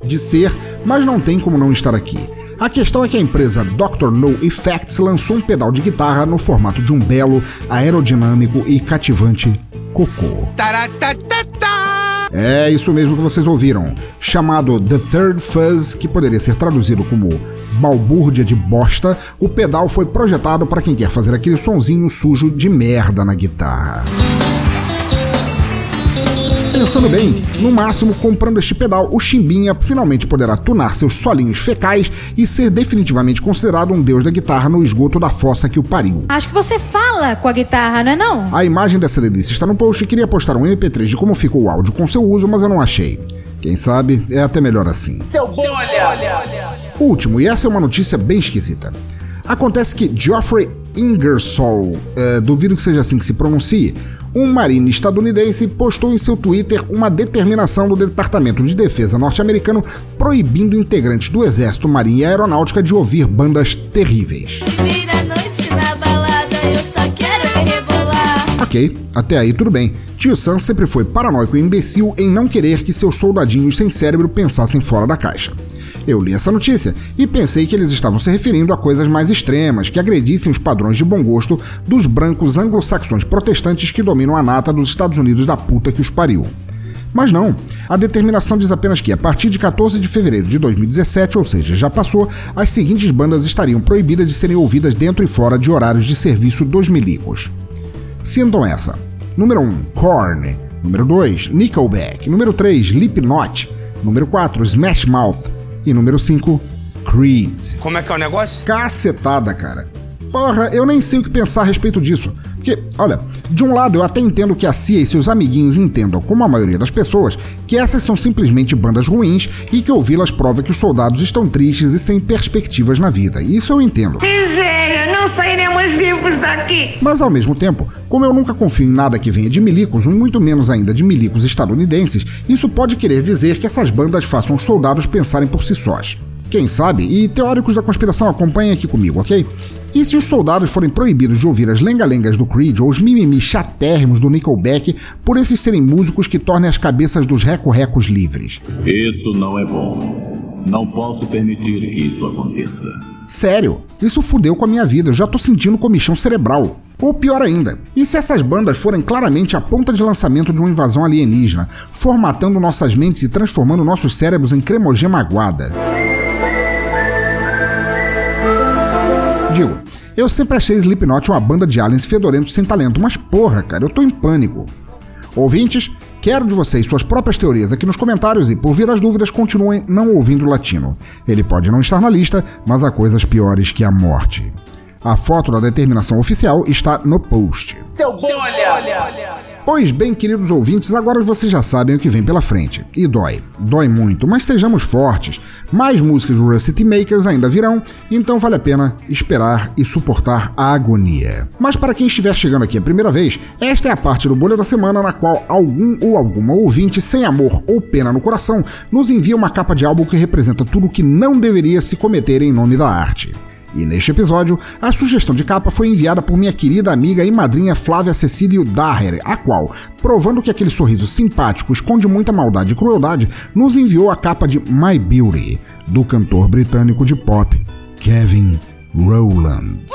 de ser, mas não tem como não estar aqui. A questão é que a empresa Dr. No Effects lançou um pedal de guitarra no formato de um belo, aerodinâmico e cativante cocô. É isso mesmo que vocês ouviram, chamado The Third Fuzz, que poderia ser traduzido como balbúrdia de bosta, o pedal foi projetado para quem quer fazer aquele sonzinho sujo de merda na guitarra. Pensando bem, no máximo comprando este pedal, o Chimbinha finalmente poderá tunar seus solinhos fecais e ser definitivamente considerado um deus da guitarra no esgoto da fossa que o pariu. Acho que você fala com a guitarra, não é não? A imagem dessa delícia está no post e queria postar um MP3 de como ficou o áudio com seu uso, mas eu não achei. Quem sabe é até melhor assim. Seu bolha! Último, e essa é uma notícia bem esquisita. Acontece que Geoffrey Ingersoll, é, duvido que seja assim que se pronuncie, um marine estadunidense postou em seu Twitter uma determinação do Departamento de Defesa norte-americano proibindo integrantes do Exército, Marinha e Aeronáutica de ouvir bandas terríveis. Ok, até aí tudo bem. Tio Sam sempre foi paranoico e imbecil em não querer que seus soldadinhos sem cérebro pensassem fora da caixa. Eu li essa notícia e pensei que eles estavam se referindo a coisas mais extremas, que agredissem os padrões de bom gosto dos brancos anglo-saxões protestantes que dominam a nata dos Estados Unidos da puta que os pariu. Mas não, a determinação diz apenas que, a partir de 14 de fevereiro de 2017, ou seja, já passou, as seguintes bandas estariam proibidas de serem ouvidas dentro e fora de horários de serviço dos milicos. Sintam essa. Número 1, Korn. Número 2, Nickelback. Número 3, Slipknot. Número 4, Smash Mouth. E número 5, Creed. Como é que é o negócio? Cacetada, cara. Porra, eu nem sei o que pensar a respeito disso. Porque, olha, de um lado eu até entendo que a CIA e seus amiguinhos entendam, como a maioria das pessoas, que essas são simplesmente bandas ruins e que ouvi-las prova que os soldados estão tristes e sem perspectivas na vida. Isso eu entendo. Miséria, não sairemos vivos daqui. Mas ao mesmo tempo, como eu nunca confio em nada que venha de milicos, e muito menos ainda de milicos estadunidenses, isso pode querer dizer que essas bandas façam os soldados pensarem por si sós. Quem sabe, e teóricos da conspiração acompanhem aqui comigo, ok? E se os soldados forem proibidos de ouvir as lenga-lengas do Creed ou os mimimi chatérrimos do Nickelback por esses serem músicos que tornem as cabeças dos reco-recos livres? Isso não é bom. Não posso permitir que isso aconteça. Sério, isso fudeu com a minha vida, eu já tô sentindo comichão cerebral. Ou pior ainda, e se essas bandas forem claramente a ponta de lançamento de uma invasão alienígena, formatando nossas mentes e transformando nossos cérebros em cremogema aguada? Eu sempre achei Slipknot uma banda de aliens fedorentos sem talento, mas porra, cara, eu tô em pânico. Ouvintes, quero de vocês suas próprias teorias aqui nos comentários e, por vir as dúvidas, continuem não ouvindo o latino. Ele pode não estar na lista, mas há coisas piores que a morte. A foto da determinação oficial está no post. Seu bom, olha, olha. Pois bem, queridos ouvintes, agora vocês já sabem o que vem pela frente. E dói. Dói muito, mas sejamos fortes. Mais músicas do Rusty Makers ainda virão, então vale a pena esperar e suportar a agonia. Mas para quem estiver chegando aqui a primeira vez, esta é a parte do Bolha da Semana na qual algum ou alguma ouvinte sem amor ou pena no coração nos envia uma capa de álbum que representa tudo o que não deveria se cometer em nome da arte. E neste episódio, a sugestão de capa foi enviada por minha querida amiga e madrinha Flávia Cecílio Daher, a qual, provando que aquele sorriso simpático esconde muita maldade e crueldade, nos enviou a capa de My Beauty, do cantor britânico de pop Kevin Rowland.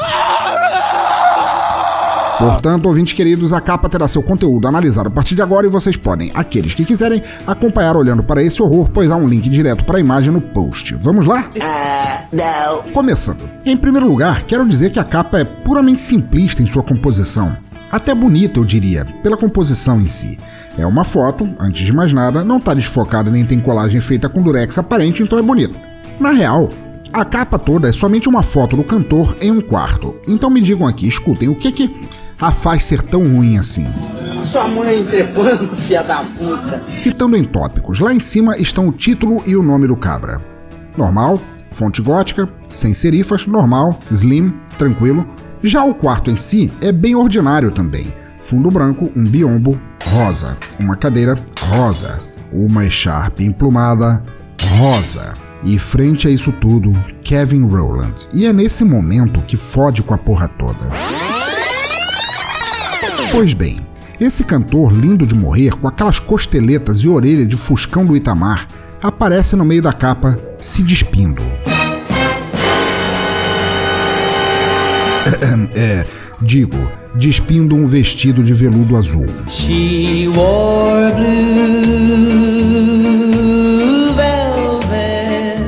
Portanto, ouvintes queridos, a capa terá seu conteúdo analisado a partir de agora e vocês podem, aqueles que quiserem, acompanhar olhando para esse horror, pois há um link direto para a imagem no post. Vamos lá? Uh, não. Começando. Em primeiro lugar, quero dizer que a capa é puramente simplista em sua composição. Até bonita, eu diria, pela composição em si. É uma foto, antes de mais nada, não está desfocada nem tem colagem feita com durex aparente, então é bonita. Na real, a capa toda é somente uma foto do cantor em um quarto. Então me digam aqui, escutem, o que que a faz ser tão ruim assim? Sua mãe trepando, filha da puta. Citando em tópicos, lá em cima estão o título e o nome do cabra. Normal, fonte gótica, sem serifas, normal, slim, tranquilo. Já o quarto em si é bem ordinário também. Fundo branco, um biombo, rosa. Uma cadeira, rosa. Uma echarpe emplumada, rosa. E frente a isso tudo, Kevin Rowland. E é nesse momento que fode com a porra toda. Pois bem, esse cantor lindo de morrer, com aquelas costeletas e orelha de fuscão do Itamar, aparece no meio da capa se despindo. É, digo, despindo um vestido de veludo azul.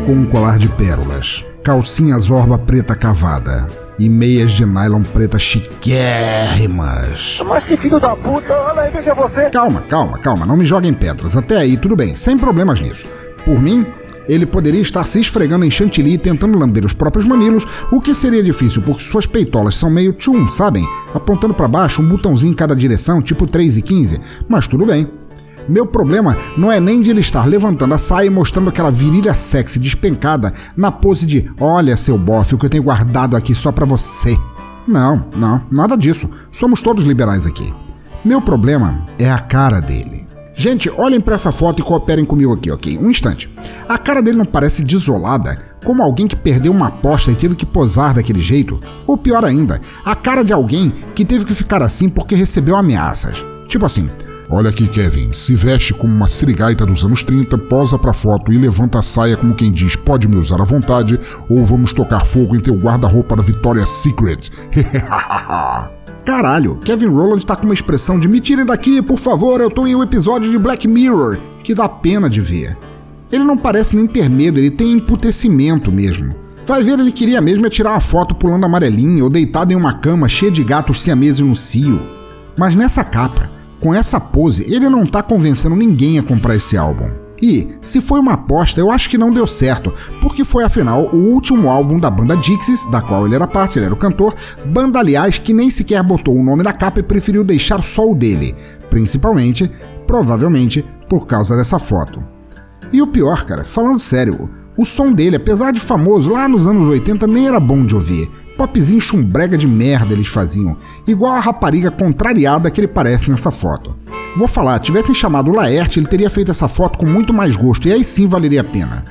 Com um colar de pérolas, calcinha zorba preta cavada e meias de nylon preta chiquérrimas. Mas que filho da puta, olha aí, veja você. Calma, calma, calma, não me joguem pedras. Até aí, tudo bem, sem problemas nisso. Por mim, ele poderia estar se esfregando em chantilly tentando lamber os próprios mamilos, o que seria difícil porque suas peitolas são meio tchum, sabem? Apontando para baixo, um botãozinho em cada direção, tipo 3 e 15. Mas tudo bem. Meu problema não é nem de ele estar levantando a saia e mostrando aquela virilha sexy despencada na pose de olha seu bofe, o que eu tenho guardado aqui só pra você. Não, não, nada disso. Somos todos liberais aqui. Meu problema é a cara dele. Gente, olhem para essa foto e cooperem comigo aqui, ok? Um instante. A cara dele não parece desolada, como alguém que perdeu uma aposta e teve que posar daquele jeito? Ou pior ainda, a cara de alguém que teve que ficar assim porque recebeu ameaças. Tipo assim, Olha aqui, Kevin, se veste como uma sirigaita dos anos 30, posa pra foto e levanta a saia como quem diz pode me usar à vontade, ou vamos tocar fogo em teu guarda-roupa da Victoria's Secret. Caralho, Kevin Rowland tá com uma expressão de me tirem daqui, por favor, eu tô em um episódio de Black Mirror, que dá pena de ver. Ele não parece nem ter medo, ele tem emputecimento mesmo. Vai ver, ele queria mesmo é tirar uma foto pulando amarelinha ou deitado em uma cama cheia de gatos siameses no cio. Mas nessa capa, com essa pose, ele não tá convencendo ninguém a comprar esse álbum. E, se foi uma aposta, eu acho que não deu certo, porque foi afinal o último álbum da banda Dixies, da qual ele era parte, ele era o cantor, banda aliás que nem sequer botou o nome na capa e preferiu deixar só o dele, principalmente, provavelmente, por causa dessa foto. E o pior, cara, falando sério, o som dele, apesar de famoso lá nos anos 80, nem era bom de ouvir. Popzinho chumbrega de merda eles faziam, igual a rapariga contrariada que ele parece nessa foto. Vou falar, tivessem chamado o Laerte, ele teria feito essa foto com muito mais gosto e aí sim valeria a pena.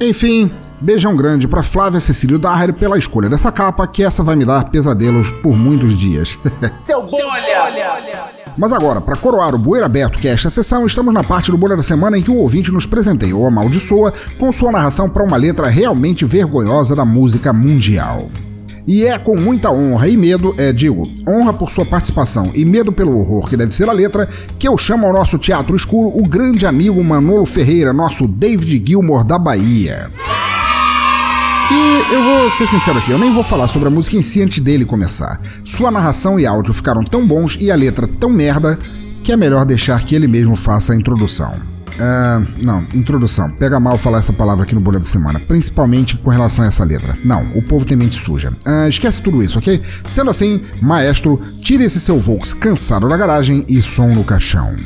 Enfim, beijão grande para Flávia Cecílio Daher pela escolha dessa capa, que essa vai me dar pesadelos por muitos dias. Seu bolha! Mas agora, para coroar o bueiro aberto que é esta sessão, estamos na parte do Bolha da Semana em que o ouvinte nos presenteia ou amaldiçoa com sua narração para uma letra realmente vergonhosa da música mundial. E é com muita honra e medo, é, digo, honra por sua participação e medo pelo horror que deve ser a letra, que eu chamo ao nosso teatro escuro o grande amigo Manolo Ferreira, nosso David Gilmour da Bahia. E eu vou ser sincero aqui, eu nem vou falar sobre a música em si antes dele começar. Sua narração e áudio ficaram tão bons e a letra tão merda que é melhor deixar que ele mesmo faça a introdução. Uh, não, introdução. Pega mal falar essa palavra aqui no Bolha da Semana, principalmente com relação a essa letra. Não, o povo tem mente suja. Uh, esquece tudo isso, ok? Sendo assim, maestro, tire esse seu Volks cansado da garagem e som no caixão.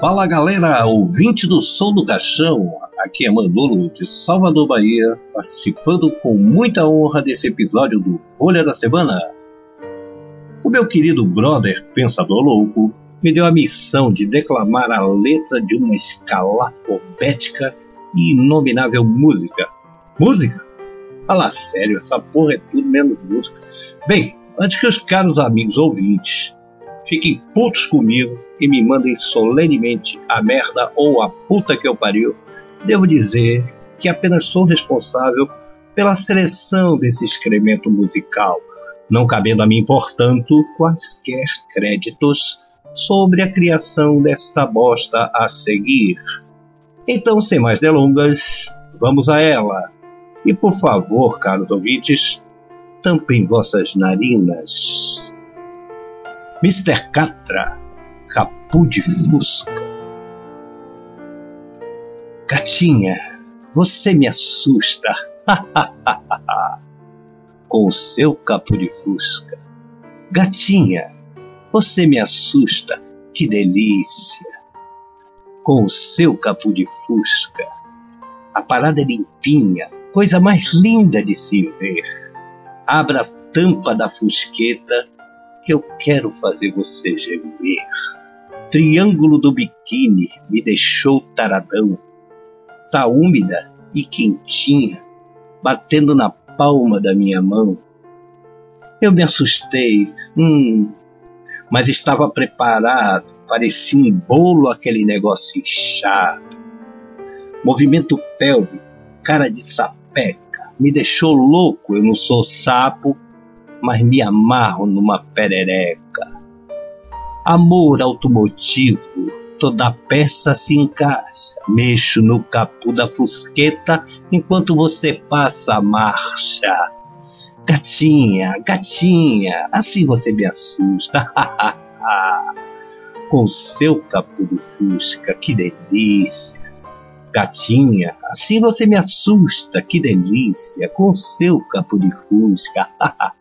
Fala galera, ouvinte do Som do Caixão, aqui é Manolo de Salvador, Bahia, participando com muita honra desse episódio do Bolha da Semana. O meu querido brother Pensador Louco me deu a missão de declamar a letra de uma escalafobética e inominável música. Música? Fala sério, essa porra é tudo menos música. Bem, antes que os caros amigos ouvintes fiquem putos comigo e me mandem solenemente a merda ou a puta que eu pariu, devo dizer que apenas sou responsável pela seleção desse excremento musical, não cabendo a mim, portanto, quaisquer créditos sobre a criação desta bosta a seguir. Então, sem mais delongas, vamos a ela. E por favor, caros ouvintes, tampem vossas narinas. Mr. Catra, capu de fusca. Gatinha, você me assusta. Com o seu capu de fusca. Gatinha, você me assusta. Que delícia. Com o seu capu de fusca. A parada é limpinha, coisa mais linda de se ver. Abra a tampa da fusqueta que eu quero fazer você gemer. Triângulo do biquíni me deixou taradão. Tá úmida e quentinha, batendo na palma da minha mão. Eu me assustei, hum, mas estava preparado. Parecia um bolo aquele negócio inchado. Movimento pélvico, cara de sapeca, me deixou louco. Eu não sou sapo, mas me amarro numa perereca. Amor automotivo, toda peça se encaixa. Mexo no capu da fusqueta enquanto você passa a marcha. Gatinha, gatinha, assim você me assusta. Com seu capu do fusca, que delícia. Gatinha, assim você me assusta, que delícia, com seu capo de fusca.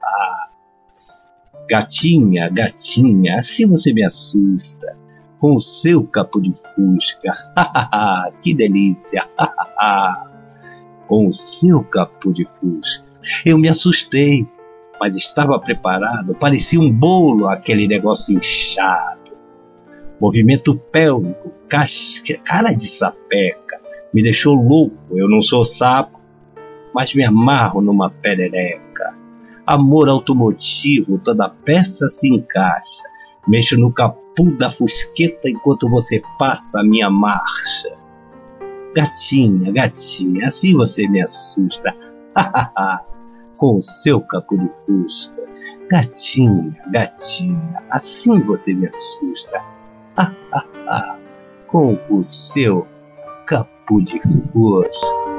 gatinha, gatinha, assim você me assusta, com o seu capo de fusca. que delícia. com o seu capo de fusca. Eu me assustei, mas estava preparado, parecia um bolo aquele negócio inchado. movimento pélvico, casca, cara de sapeca, me deixou louco. Eu não sou sapo, mas me amarro numa perereca. Amor automotivo, toda peça se encaixa. Mexo no capu da fusqueta enquanto você passa a minha marcha. Gatinha, gatinha, assim você me assusta. Com o seu capu de fusca. Gatinha, gatinha, assim você me assusta. Com o seu capu de fusca.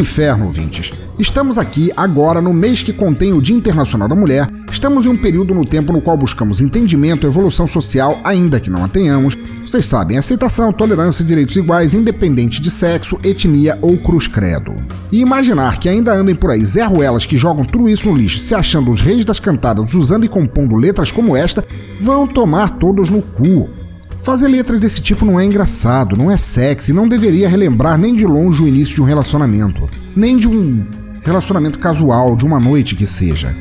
Inferno, ouvintes! Estamos aqui agora no mês que contém o Dia Internacional da Mulher. Estamos em um período no tempo no qual buscamos entendimento, evolução social, ainda que não a tenhamos. Vocês sabem, aceitação, tolerância, direitos iguais, independente de sexo, etnia ou cruz credo. E imaginar que ainda andem por aí Zé Ruelas que jogam tudo isso no lixo, se achando os reis das cantadas, usando e compondo letras como esta, vão tomar todos no cu. Fazer letras desse tipo não é engraçado, não é sexy, não deveria relembrar nem de longe o início de um relacionamento, nem de um relacionamento casual, de uma noite que seja.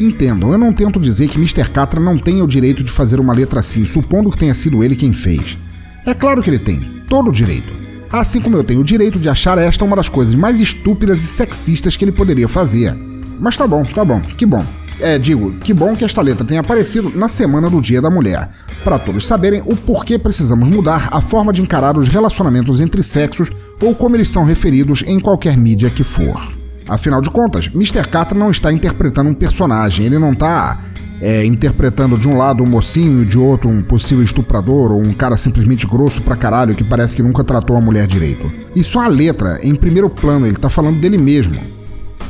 Entendam, eu não tento dizer que Mr. Catra não tenha o direito de fazer uma letra assim, supondo que tenha sido ele quem fez. É claro que ele tem, todo o direito. Assim como eu tenho o direito de achar esta uma das coisas mais estúpidas e sexistas que ele poderia fazer. Mas tá bom, tá bom, que bom. É, digo, que bom que esta letra tenha aparecido na semana do Dia da Mulher, para todos saberem o porquê precisamos mudar a forma de encarar os relacionamentos entre sexos ou como eles são referidos em qualquer mídia que for. Afinal de contas, Mr. Catra não está interpretando um personagem, ele não está é, interpretando de um lado um mocinho e de outro um possível estuprador ou um cara simplesmente grosso pra caralho que parece que nunca tratou a mulher direito. E só a letra, em primeiro plano, ele tá falando dele mesmo.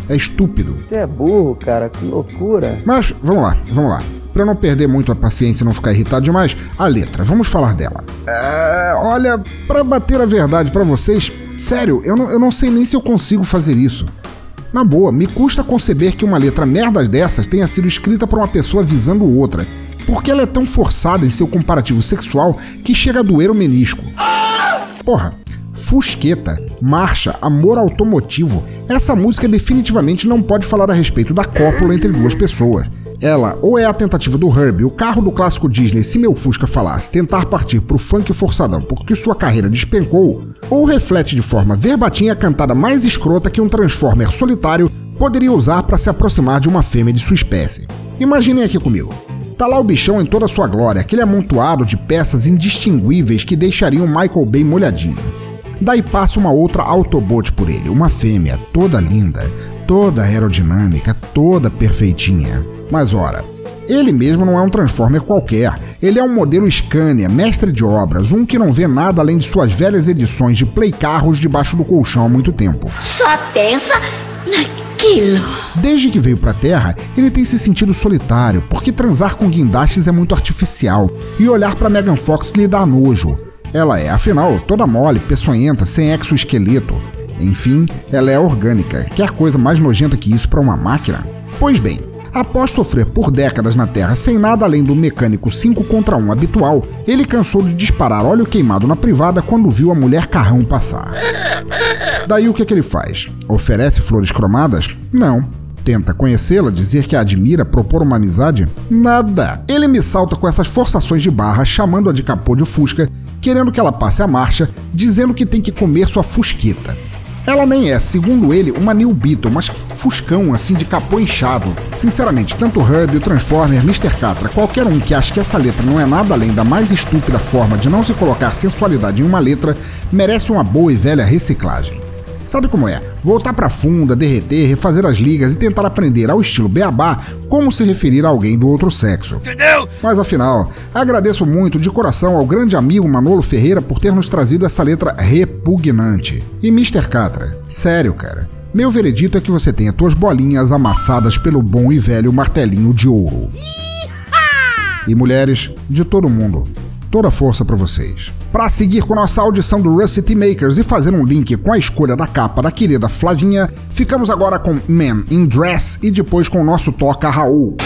É estúpido. Você é burro, cara, que loucura. Mas, vamos lá, vamos lá. Para não perder muito a paciência e não ficar irritado demais, a letra, vamos falar dela. É, olha, para bater a verdade para vocês, sério, eu não, eu não sei nem se eu consigo fazer isso. Na boa, me custa conceber que uma letra merda dessas tenha sido escrita por uma pessoa visando outra, porque ela é tão forçada em seu comparativo sexual que chega a doer o menisco. Porra, Fusqueta, Marcha, Amor Automotivo, essa música definitivamente não pode falar a respeito da cópula entre duas pessoas. Ela ou é a tentativa do Herbie, o carro do clássico Disney, se meu Fusca falasse, tentar partir pro funk forçadão porque sua carreira despencou, ou reflete de forma verbatim a cantada mais escrota que um Transformer solitário poderia usar para se aproximar de uma fêmea de sua espécie. Imaginem aqui comigo. Tá lá o bichão em toda sua glória, aquele amontoado de peças indistinguíveis que deixariam Michael Bay molhadinho. Daí passa uma outra Autobot por ele, uma fêmea, toda linda, toda aerodinâmica, toda perfeitinha. Mas ora, ele mesmo não é um Transformer qualquer, ele é um modelo Scania, mestre de obras, um que não vê nada além de suas velhas edições de Play Carros debaixo do colchão há muito tempo. Só pensa naquilo. Desde que veio pra Terra, ele tem se sentido solitário, porque transar com guindastes é muito artificial, e olhar para Megan Fox lhe dá nojo. Ela é, afinal, toda mole, peçonhenta, sem exoesqueleto. Enfim, ela é orgânica. Quer coisa mais nojenta que isso para uma máquina? Pois bem, após sofrer por décadas na Terra sem nada além do mecânico 5 contra 1 habitual, ele cansou de disparar óleo queimado na privada quando viu a mulher carrão passar. Daí o que, é que ele faz? Oferece flores cromadas? Não. Tenta conhecê-la, dizer que a admira, propor uma amizade? Nada. Ele me salta com essas forçações de barra, chamando-a de capô de fusca querendo que ela passe a marcha, dizendo que tem que comer sua fusqueta. Ela nem é, segundo ele, uma New Beetle, mas fuscão assim de capô inchado. Sinceramente, tanto Herbie, o Transformer, Mr. Catra, qualquer um que ache que essa letra não é nada além da mais estúpida forma de não se colocar sensualidade em uma letra, merece uma boa e velha reciclagem. Sabe como é? Voltar pra funda, derreter, refazer as ligas e tentar aprender ao estilo beabá como se referir a alguém do outro sexo. Entendeu? Mas afinal, agradeço muito de coração ao grande amigo Manolo Ferreira por ter nos trazido essa letra repugnante. E Mr. Catra, sério, cara. Meu veredito é que você tenha tuas bolinhas amassadas pelo bom e velho martelinho de ouro. E mulheres de todo mundo, toda força para vocês. Para seguir com nossa audição do Rusty Makers e fazer um link com a escolha da capa da querida Flavinha, ficamos agora com Man in Dress e depois com o nosso toca Raul.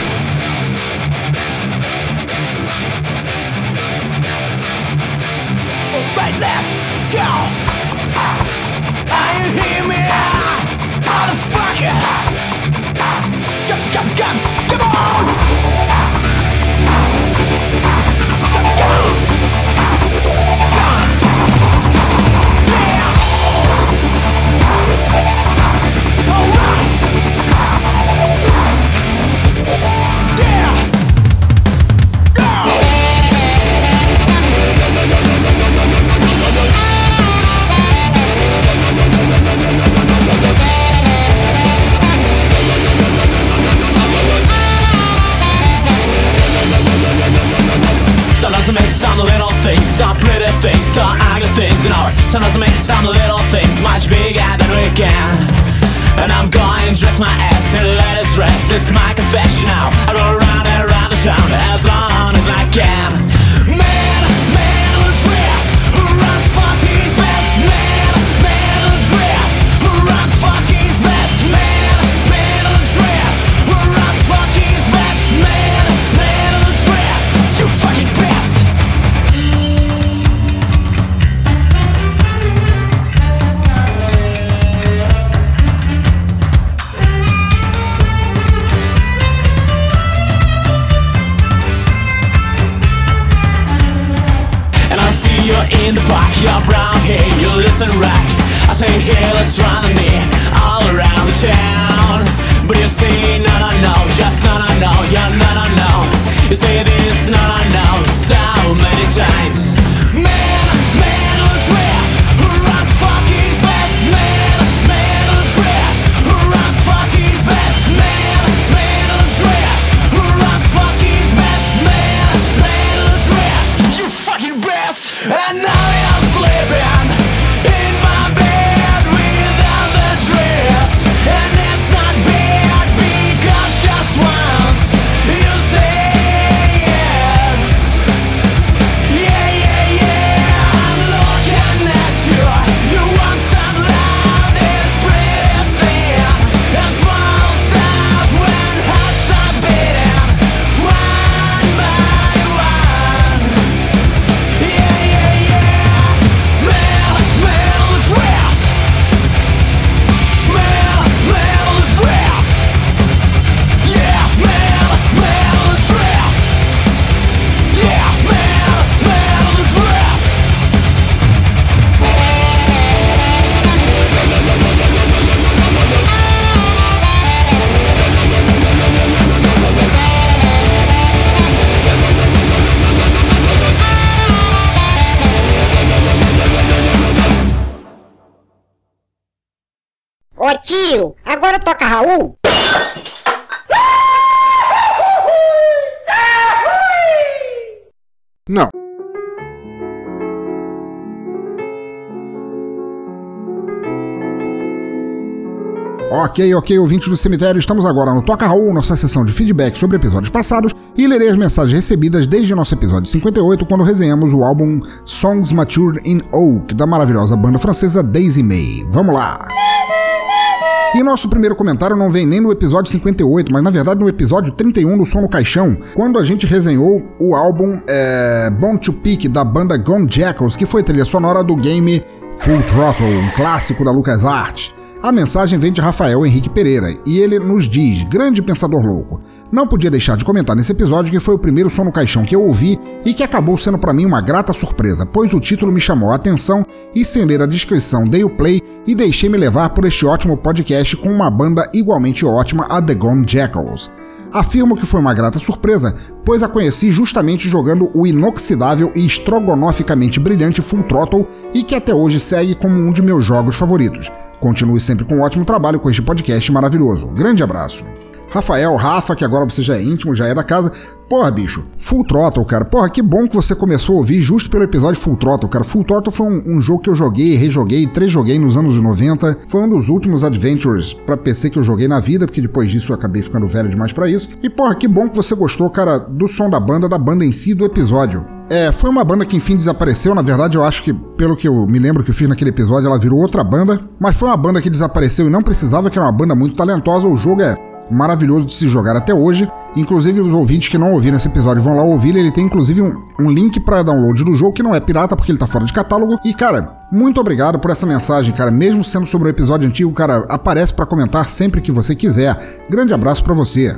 Sometimes I make some little things much bigger than we can. And I'm going to dress my ass in latest dress. It's my confession now. I go around and around the town as long as I can. In the park, you're brown hair, you listen right. I say, hey, let's run me all around the town. But you say, no, no, no, just no, no, no, yeah, no, no, no. You say this, no, no, no, so many times. Ok, ok, ouvintes do cemitério, estamos agora no Toca Raul, nossa sessão de feedback sobre episódios passados, e lerei as mensagens recebidas desde nosso episódio 58, quando resenhamos o álbum Songs Matured in Oak, da maravilhosa banda francesa Daisy May. Vamos lá! E nosso primeiro comentário não vem nem no episódio 58, mas na verdade no episódio 31 do Som no Caixão, quando a gente resenhou o álbum é, Born to Peak da banda Gone Jackals, que foi trilha sonora do game Full Throttle, um clássico da LucasArts. A mensagem vem de Rafael Henrique Pereira e ele nos diz: Grande pensador louco. Não podia deixar de comentar nesse episódio que foi o primeiro som no caixão que eu ouvi e que acabou sendo para mim uma grata surpresa, pois o título me chamou a atenção e sem ler a descrição dei o play e deixei me levar por este ótimo podcast com uma banda igualmente ótima, a The Gone Jackals. Afirmo que foi uma grata surpresa, pois a conheci justamente jogando o inoxidável e estrogonoficamente brilhante Full Throttle e que até hoje segue como um de meus jogos favoritos. Continue sempre com um ótimo trabalho com este podcast maravilhoso. Grande abraço. Rafael, Rafa, que agora você já é íntimo, já é da casa. Porra, bicho, Full Throttle, cara. Porra, que bom que você começou a ouvir justo pelo episódio Full Throttle, cara. Full Throttle foi um, um jogo que eu joguei, rejoguei, três joguei nos anos 90. Foi um dos últimos adventures pra PC que eu joguei na vida, porque depois disso eu acabei ficando velho demais para isso. E porra, que bom que você gostou, cara, do som da banda, da banda em si, do episódio. É, foi uma banda que enfim desapareceu. Na verdade, eu acho que, pelo que eu me lembro que eu fiz naquele episódio, ela virou outra banda. Mas foi uma banda que desapareceu e não precisava, que era uma banda muito talentosa. O jogo é maravilhoso de se jogar até hoje. Inclusive, os ouvintes que não ouviram esse episódio vão lá ouvir. Ele tem inclusive um, um link para download do jogo, que não é pirata porque ele tá fora de catálogo. E, cara, muito obrigado por essa mensagem, cara. Mesmo sendo sobre o episódio antigo, cara, aparece para comentar sempre que você quiser. Grande abraço para você.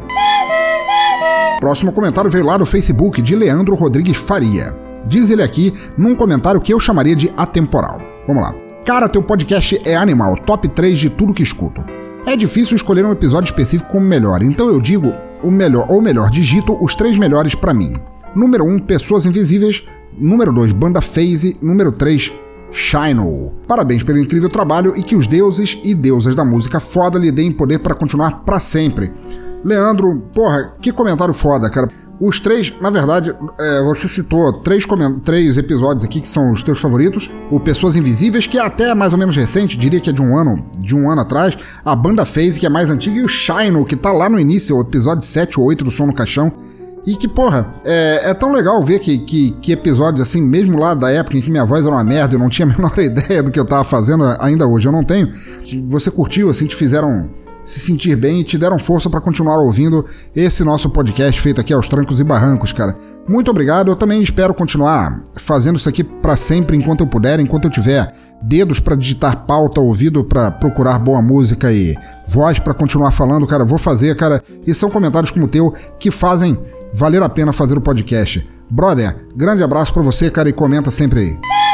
Próximo comentário veio lá do Facebook de Leandro Rodrigues Faria. Diz ele aqui num comentário que eu chamaria de atemporal. Vamos lá. Cara, teu podcast é animal, top 3 de tudo que escuto. É difícil escolher um episódio específico como melhor, então eu digo o melhor, ou melhor, digito os três melhores para mim. Número 1, um, Pessoas Invisíveis. Número 2, Banda Phase. Número 3, Shino. Parabéns pelo incrível trabalho e que os deuses e deusas da música foda lhe deem poder para continuar para sempre. Leandro, porra, que comentário foda, cara. Os três, na verdade, é, você citou três, três episódios aqui que são os teus favoritos. O Pessoas Invisíveis, que é até mais ou menos recente, diria que é de um ano, de um ano atrás. A banda Phase, que é mais antiga, e o Shino, que tá lá no início, o episódio 7 ou 8 do Som no Caixão. E que, porra, é, é, tão legal ver que, que, que, episódios assim, mesmo lá da época em que minha voz era uma merda, eu não tinha a menor ideia do que eu tava fazendo, ainda hoje eu não tenho. Você curtiu, assim, te fizeram se sentir bem e te deram força para continuar ouvindo esse nosso podcast feito aqui aos trancos e barrancos, cara. Muito obrigado. Eu também espero continuar fazendo isso aqui para sempre enquanto eu puder, enquanto eu tiver dedos para digitar pauta, ouvido para procurar boa música e voz para continuar falando, cara, vou fazer, cara. E são comentários como o teu que fazem valer a pena fazer o podcast. Brother, grande abraço para você, cara, e comenta sempre aí.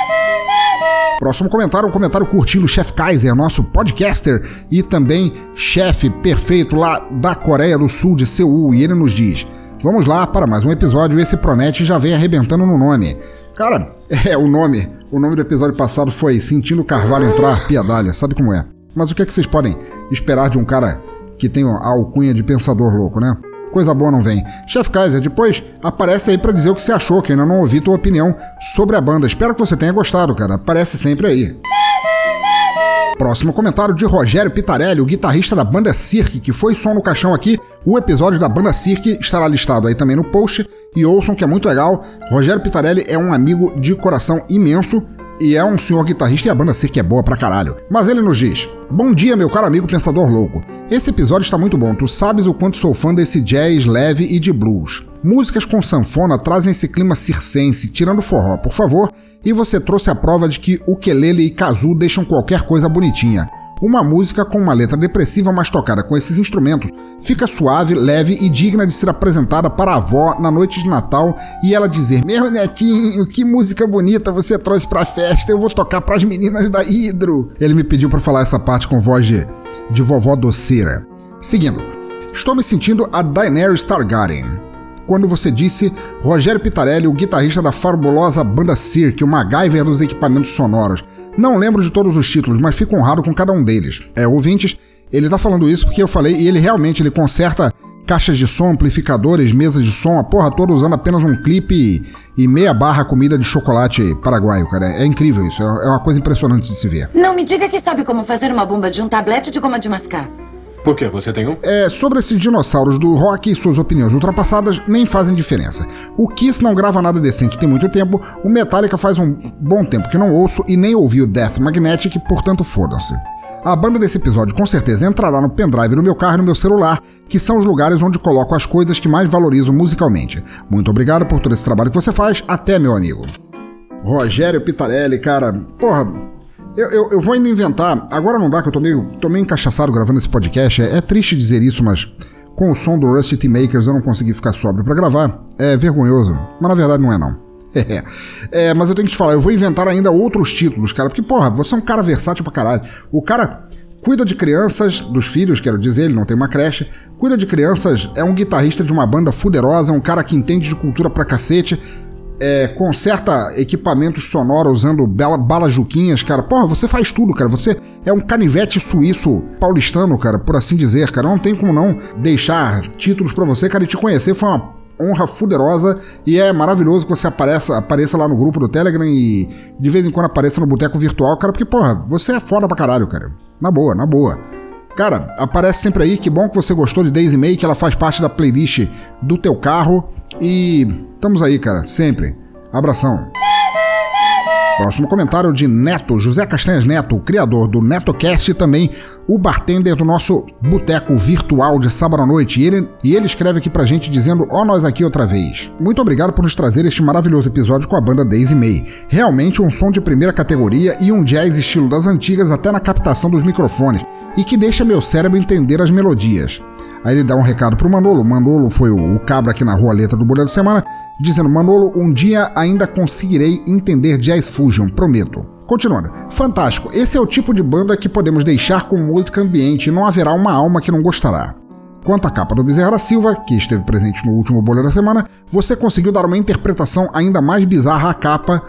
Próximo comentário, um comentário curtindo o Chef Kaiser, nosso podcaster e também chefe perfeito lá da Coreia do Sul de Seul, e ele nos diz: Vamos lá para mais um episódio, esse promete já vem arrebentando no nome. Cara, é o nome. O nome do episódio passado foi Sentindo Carvalho Entrar, Piedalha, sabe como é. Mas o que é que vocês podem esperar de um cara que tem a alcunha de pensador louco, né? Coisa boa não vem. Chef Kaiser, depois aparece aí para dizer o que você achou, que ainda não ouvi tua opinião sobre a banda. Espero que você tenha gostado, cara. Aparece sempre aí. Próximo comentário de Rogério Pitarelli, o guitarrista da banda Cirque, que foi som no caixão aqui. O episódio da banda Cirque estará listado aí também no post. E ouçam que é muito legal. Rogério Pitarelli é um amigo de coração imenso e é um senhor guitarrista e a banda Cirque é boa pra caralho. Mas ele nos diz: Bom dia, meu caro amigo pensador louco. Esse episódio está muito bom, tu sabes o quanto sou fã desse jazz leve e de blues. Músicas com sanfona trazem esse clima circense, tirando forró, por favor, e você trouxe a prova de que ukulele e kazoo deixam qualquer coisa bonitinha. Uma música com uma letra depressiva, mas tocada com esses instrumentos, fica suave, leve e digna de ser apresentada para a avó na noite de Natal e ela dizer: Meu netinho, que música bonita você trouxe para a festa, eu vou tocar para as meninas da Hidro. Ele me pediu para falar essa parte com voz de, de vovó doceira. Seguindo, estou me sentindo a Daenerys Targaryen quando você disse Rogério Pitarelli, o guitarrista da fabulosa banda Cirque, o MacGyver dos equipamentos sonoros. Não lembro de todos os títulos, mas fico honrado com cada um deles. É, ouvintes, ele tá falando isso porque eu falei e ele realmente ele conserta caixas de som, amplificadores, mesas de som, a porra toda usando apenas um clipe e, meia barra comida de chocolate paraguaio, cara. É, é incrível isso, é, é uma coisa impressionante de se ver. Não me diga que sabe como fazer uma bomba de um tablete de goma de mascar. Por quê? Você tem um? É, sobre esses dinossauros do rock e suas opiniões ultrapassadas nem fazem diferença. O Kiss não grava nada decente tem muito tempo, o Metallica faz um bom tempo que não ouço e nem ouvi o Death Magnetic, portanto fodam-se. A banda desse episódio com certeza entrará no pendrive no meu carro e no meu celular, que são os lugares onde coloco as coisas que mais valorizo musicalmente. Muito obrigado por todo esse trabalho que você faz. Até, meu amigo. Rogério Pitarelli, cara, porra, eu, eu, eu, vou ainda inventar. Agora não dá, que eu tô meio, tô meio encaixaçado gravando esse podcast. É, é triste dizer isso, mas com o som do Rusty T Makers eu não consegui ficar sóbrio para gravar. É vergonhoso. Mas na verdade não é, não. é, mas eu tenho que te falar, eu vou inventar ainda outros títulos, cara. Porque, porra, você é um cara versátil pra caralho. O cara cuida de crianças, dos filhos, quero dizer, ele não tem uma creche. Cuida de crianças, é um guitarrista de uma banda fuderosa, é um cara que entende de cultura pra cacete é, conserta equipamentos sonoros usando bala, balas juquinhas, cara. Porra, você faz tudo, cara. Você é um canivete suíço paulistano, cara, por assim dizer, cara. Não tem como não deixar títulos para você, cara, e te conhecer foi uma honra fuderosa e é maravilhoso que você apareça, apareça lá no grupo do Telegram e de vez em quando apareça no Boteco Virtual, cara, porque, porra, você é foda pra caralho, cara. Na boa, na boa. Cara, aparece sempre aí, que bom que você gostou de Daisy May, que ela faz parte da playlist do teu carro. E estamos aí, cara, sempre. Abração. Próximo comentário de Neto, José Castanhas Neto, criador do NetoCast e também o bartender do nosso boteco virtual de sábado à noite. E ele, e ele escreve aqui pra gente dizendo: Ó, oh, nós aqui outra vez. Muito obrigado por nos trazer este maravilhoso episódio com a banda Daisy May. Realmente um som de primeira categoria e um jazz estilo das antigas até na captação dos microfones, e que deixa meu cérebro entender as melodias. Aí ele dá um recado pro Manolo. Manolo foi o, o cabra que narrou a letra do Bolha da Semana, dizendo: Manolo, um dia ainda conseguirei entender Jazz Fusion, prometo. Continuando. Fantástico. Esse é o tipo de banda que podemos deixar com música ambiente e não haverá uma alma que não gostará. Quanto à capa do Bezerra da Silva, que esteve presente no último Bolha da Semana, você conseguiu dar uma interpretação ainda mais bizarra à capa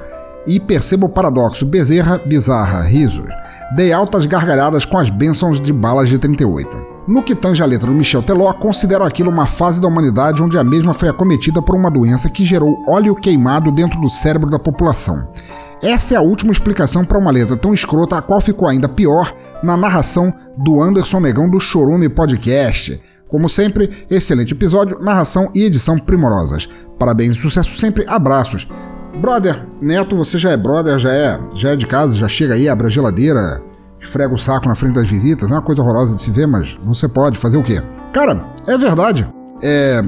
e perceba o paradoxo: Bezerra, bizarra, risos. Dei altas gargalhadas com as bênçãos de balas de 38. No que tange a letra do Michel Teló, considero aquilo uma fase da humanidade onde a mesma foi acometida por uma doença que gerou óleo queimado dentro do cérebro da população. Essa é a última explicação para uma letra tão escrota, a qual ficou ainda pior na narração do Anderson Negão do Chorume Podcast. Como sempre, excelente episódio, narração e edição primorosas. Parabéns e sucesso sempre, abraços. Brother, Neto, você já é brother, já é, já é de casa, já chega aí, abre a geladeira, esfrega o saco na frente das visitas, é uma coisa horrorosa de se ver, mas você pode fazer o quê? Cara, é verdade. É,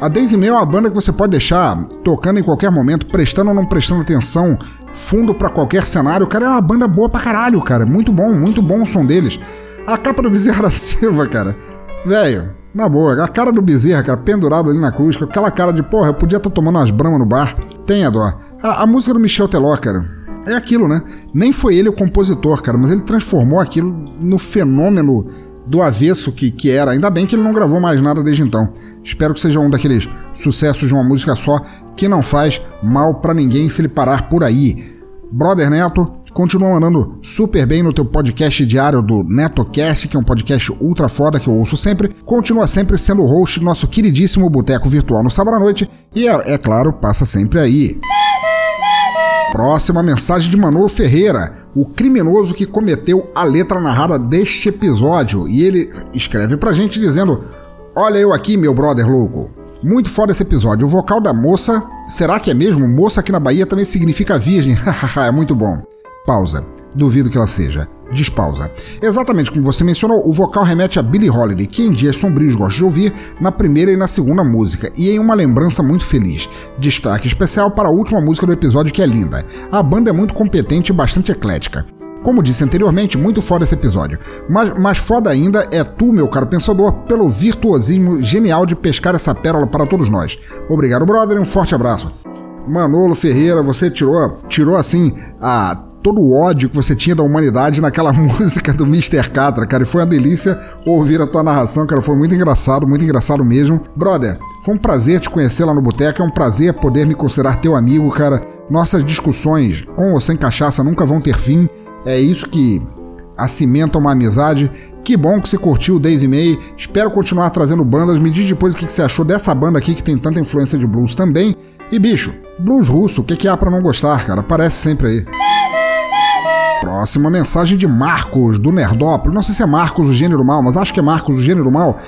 a Daisy May é uma banda que você pode deixar tocando em qualquer momento, prestando ou não prestando atenção, fundo para qualquer cenário. Cara, é uma banda boa pra caralho, cara. Muito bom, muito bom o som deles. A capa do Bezerra da Silva, cara. Velho, na boa, a cara do Bezerra, cara, pendurado ali na cruz, com aquela cara de, porra, eu podia estar tá tomando umas bramas no bar. Tenha dó. A, a, música do Michel Teló, cara, é aquilo, né? Nem foi ele o compositor, cara, mas ele transformou aquilo no fenômeno do avesso que, que era. Ainda bem que ele não gravou mais nada desde então. Espero que seja um daqueles sucessos de uma música só que não faz mal para ninguém se ele parar por aí. Brother Neto, continua mandando super bem no teu podcast diário do NetoCast, que é um podcast ultra foda que eu ouço sempre. Continua sempre sendo o host do nosso queridíssimo Boteco Virtual no sábado à noite e, é, é claro, passa sempre aí. Próxima mensagem de Manolo Ferreira, o criminoso que cometeu a letra narrada deste episódio. E ele escreve pra gente dizendo: Olha eu aqui, meu brother louco. Muito foda esse episódio. O vocal da moça, será que é mesmo? Moça aqui na Bahia também significa virgem. é muito bom. Pausa. Duvido que ela seja. Despausa. Exatamente como você mencionou, o vocal remete a Billie Holiday, que em dias sombrios gosta de ouvir na primeira e na segunda música, e em uma lembrança muito feliz. Destaque especial para a última música do episódio que é linda. A banda é muito competente e bastante eclética. Como disse anteriormente, muito foda esse episódio. Mas mais foda ainda é tu, meu caro pensador, pelo virtuosismo genial de pescar essa pérola para todos nós. Obrigado, brother, e um forte abraço. Manolo Ferreira, você tirou, tirou assim a todo o ódio que você tinha da humanidade naquela música do Mr. Catra, cara. E foi uma delícia ouvir a tua narração, cara. Foi muito engraçado, muito engraçado mesmo. Brother, foi um prazer te conhecer lá no Boteco. É um prazer poder me considerar teu amigo, cara. Nossas discussões com ou sem cachaça nunca vão ter fim. É isso que acimenta uma amizade. Que bom que você curtiu o Daisy May. Espero continuar trazendo bandas. Me diz depois o que você achou dessa banda aqui que tem tanta influência de blues também. E bicho, blues russo, o que, que há para não gostar, cara? Aparece sempre aí. Próxima mensagem de Marcos, do Nerdópolis. Não sei se é Marcos o gênero mal, mas acho que é Marcos o gênero mal.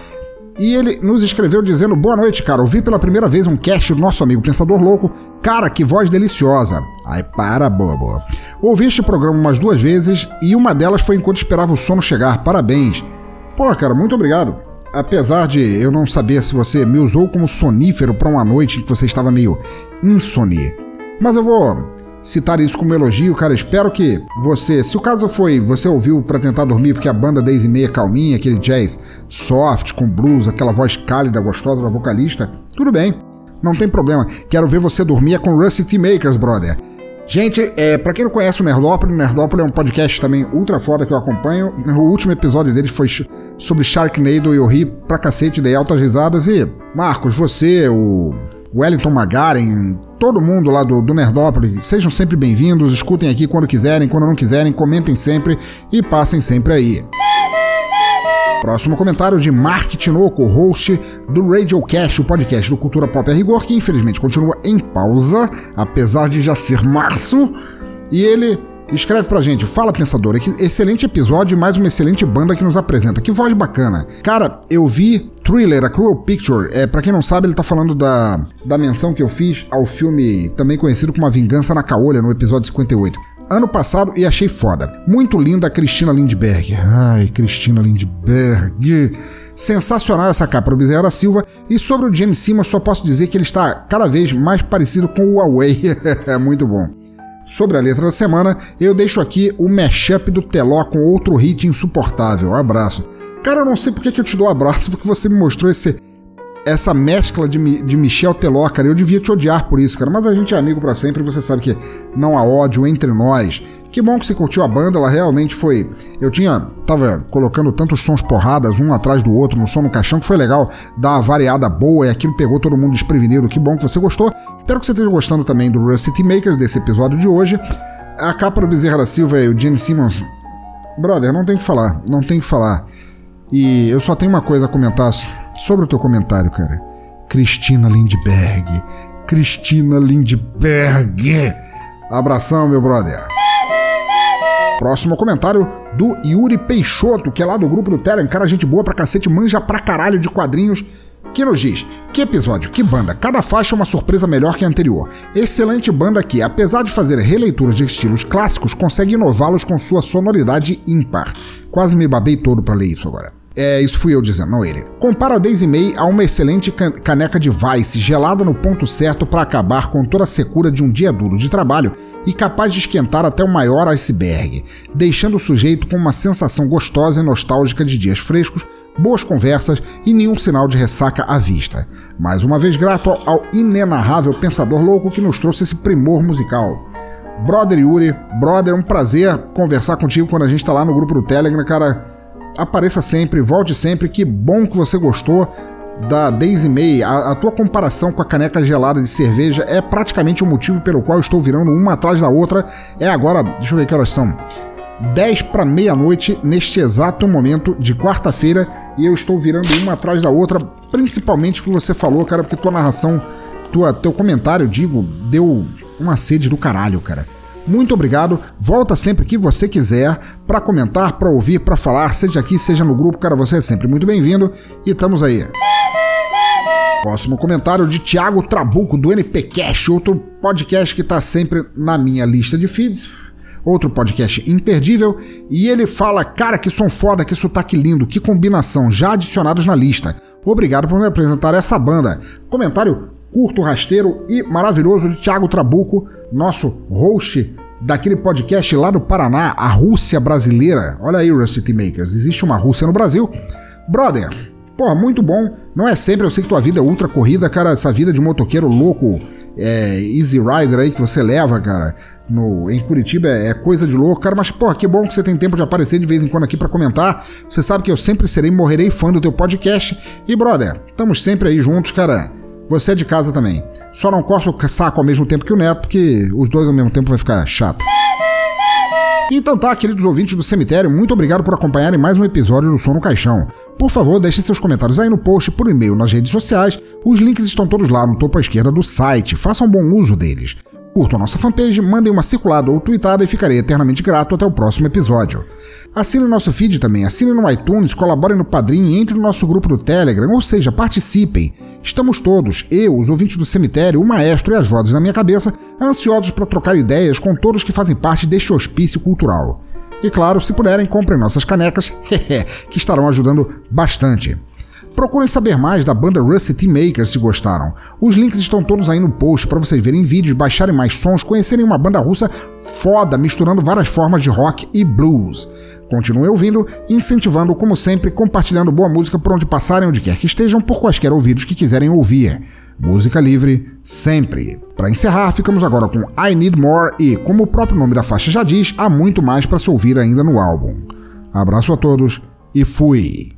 E ele nos escreveu dizendo: Boa noite, cara. Ouvi pela primeira vez um cast do nosso amigo Pensador Louco. Cara, que voz deliciosa. Ai, para, bobo. Ouvi este programa umas duas vezes e uma delas foi enquanto esperava o sono chegar. Parabéns. Pô, cara, muito obrigado. Apesar de eu não saber se você me usou como sonífero para uma noite em que você estava meio insone. Mas eu vou citar isso como elogio, cara. Espero que você, se o caso foi, você ouviu para tentar dormir porque a banda Daisy Meia calminha, aquele jazz soft com blues, aquela voz cálida, gostosa da vocalista, tudo bem. Não tem problema. Quero ver você dormir é com Rusty T. Makers, brother. Gente, é, para quem não conhece o Nerdópolis, o Nerdópolis é um podcast também ultra foda que eu acompanho. O último episódio deles foi sobre Sharknado e eu ri pra cacete, dei altas risadas. E, Marcos, você, o Wellington Magaren, todo mundo lá do, do Nerdópolis, sejam sempre bem-vindos, escutem aqui quando quiserem, quando não quiserem, comentem sempre e passem sempre aí. Próximo comentário de Mark Tinoco, host do Radiocast, o podcast do Cultura Pop a Rigor, que infelizmente continua em pausa, apesar de já ser março. E ele escreve pra gente, fala pensadora, que excelente episódio e mais uma excelente banda que nos apresenta. Que voz bacana. Cara, eu vi Thriller, a Cruel Picture. É, para quem não sabe, ele tá falando da, da menção que eu fiz ao filme também conhecido como A Vingança na Caolha, no episódio 58 ano passado e achei foda. Muito linda a Cristina Lindbergh. Ai, Cristina Lindbergh. Sensacional essa capa do Bezerra da Silva. E sobre o Gene Simmons, só posso dizer que ele está cada vez mais parecido com o Huawei. é muito bom. Sobre a letra da semana, eu deixo aqui o mashup do Teló com outro hit insuportável. Abraço. Cara, eu não sei porque que eu te dou abraço, porque você me mostrou esse essa mescla de, de Michel Teló, cara, eu devia te odiar por isso, cara, mas a gente é amigo para sempre você sabe que não há ódio entre nós. Que bom que você curtiu a banda, ela realmente foi. Eu tinha. Tava colocando tantos sons porradas, um atrás do outro, no som no caixão, que foi legal dar uma variada boa e aquilo pegou todo mundo desprevenido. Que bom que você gostou. Espero que você esteja gostando também do Rust City Makers, desse episódio de hoje. A capa do Bezerra da Silva e o Gene Simmons. Brother, não tem que falar, não tem que falar. E eu só tenho uma coisa a comentar sobre o teu comentário, cara. Cristina Lindbergh. Cristina Lindbergh. Abração, meu brother. Próximo comentário do Yuri Peixoto, que é lá do grupo do Telegram, cara, gente boa pra cacete, manja pra caralho de quadrinhos. Que nos diz: Que episódio, que banda, cada faixa é uma surpresa melhor que a anterior. Excelente banda que, apesar de fazer releituras de estilos clássicos, consegue inová-los com sua sonoridade ímpar. Quase me babei todo para ler isso agora. É, isso fui eu dizendo, não ele. Compara a Daisy May a uma excelente caneca de Vice, gelada no ponto certo para acabar com toda a secura de um dia duro de trabalho e capaz de esquentar até o maior iceberg, deixando o sujeito com uma sensação gostosa e nostálgica de dias frescos, boas conversas e nenhum sinal de ressaca à vista. Mais uma vez grato ao inenarrável pensador louco que nos trouxe esse primor musical. Brother Yuri, brother, é um prazer conversar contigo quando a gente tá lá no grupo do Telegram, cara apareça sempre, volte sempre. Que bom que você gostou da Daisy May. A, a, tua comparação com a caneca gelada de cerveja é praticamente o motivo pelo qual eu estou virando uma atrás da outra. É agora, deixa eu ver que horas são. 10 para meia-noite neste exato momento de quarta-feira e eu estou virando uma atrás da outra, principalmente o que você falou, cara, porque tua narração, tua, teu comentário, digo, deu uma sede do caralho, cara. Muito obrigado. Volta sempre que você quiser para comentar, para ouvir, para falar, seja aqui, seja no grupo, cara, você é sempre muito bem-vindo e estamos aí. Próximo comentário de Thiago Trabuco do NPcast, outro podcast que está sempre na minha lista de feeds. Outro podcast imperdível, e ele fala: Cara, que som foda, que sotaque lindo, que combinação, já adicionados na lista. Obrigado por me apresentar essa banda. Comentário curto, rasteiro e maravilhoso de Thiago Trabuco, nosso host daquele podcast lá do Paraná, a Rússia brasileira. Olha aí, Rusty Makers, existe uma Rússia no Brasil. Brother, porra, muito bom. Não é sempre, eu sei que tua vida é ultra corrida, cara, essa vida de motoqueiro louco, é, easy rider aí que você leva, cara, no, em Curitiba é, é, coisa de louco, cara, mas porra, que bom que você tem tempo de aparecer de vez em quando aqui para comentar. Você sabe que eu sempre serei, morrerei fã do teu podcast. E brother, estamos sempre aí juntos, cara. Você é de casa também. Só não coça o saco ao mesmo tempo que o neto, porque os dois ao mesmo tempo vai ficar chato. Então tá, queridos ouvintes do cemitério, muito obrigado por acompanharem mais um episódio do Som no Caixão. Por favor, deixe seus comentários aí no post, por e-mail, nas redes sociais. Os links estão todos lá no topo à esquerda do site. Façam bom uso deles. Curtam a nossa fanpage, mandem uma circulada ou tweetada e ficarei eternamente grato até o próximo episódio. Assine nosso feed também, assine no iTunes, colaborem no Padrim e entre no nosso grupo do Telegram, ou seja, participem. Estamos todos, eu, os ouvintes do cemitério, o maestro e as vozes na minha cabeça, ansiosos para trocar ideias com todos que fazem parte deste hospício cultural. E claro, se puderem, comprem nossas canecas, que estarão ajudando bastante. Procurem saber mais da banda Rusty Makers se gostaram. Os links estão todos aí no post para vocês verem vídeos, baixarem mais sons, conhecerem uma banda russa foda misturando várias formas de rock e blues. Continuem ouvindo incentivando, como sempre, compartilhando boa música por onde passarem, onde quer que estejam, por quaisquer ouvidos que quiserem ouvir. Música livre, sempre. Para encerrar, ficamos agora com I Need More e, como o próprio nome da faixa já diz, há muito mais para se ouvir ainda no álbum. Abraço a todos e fui!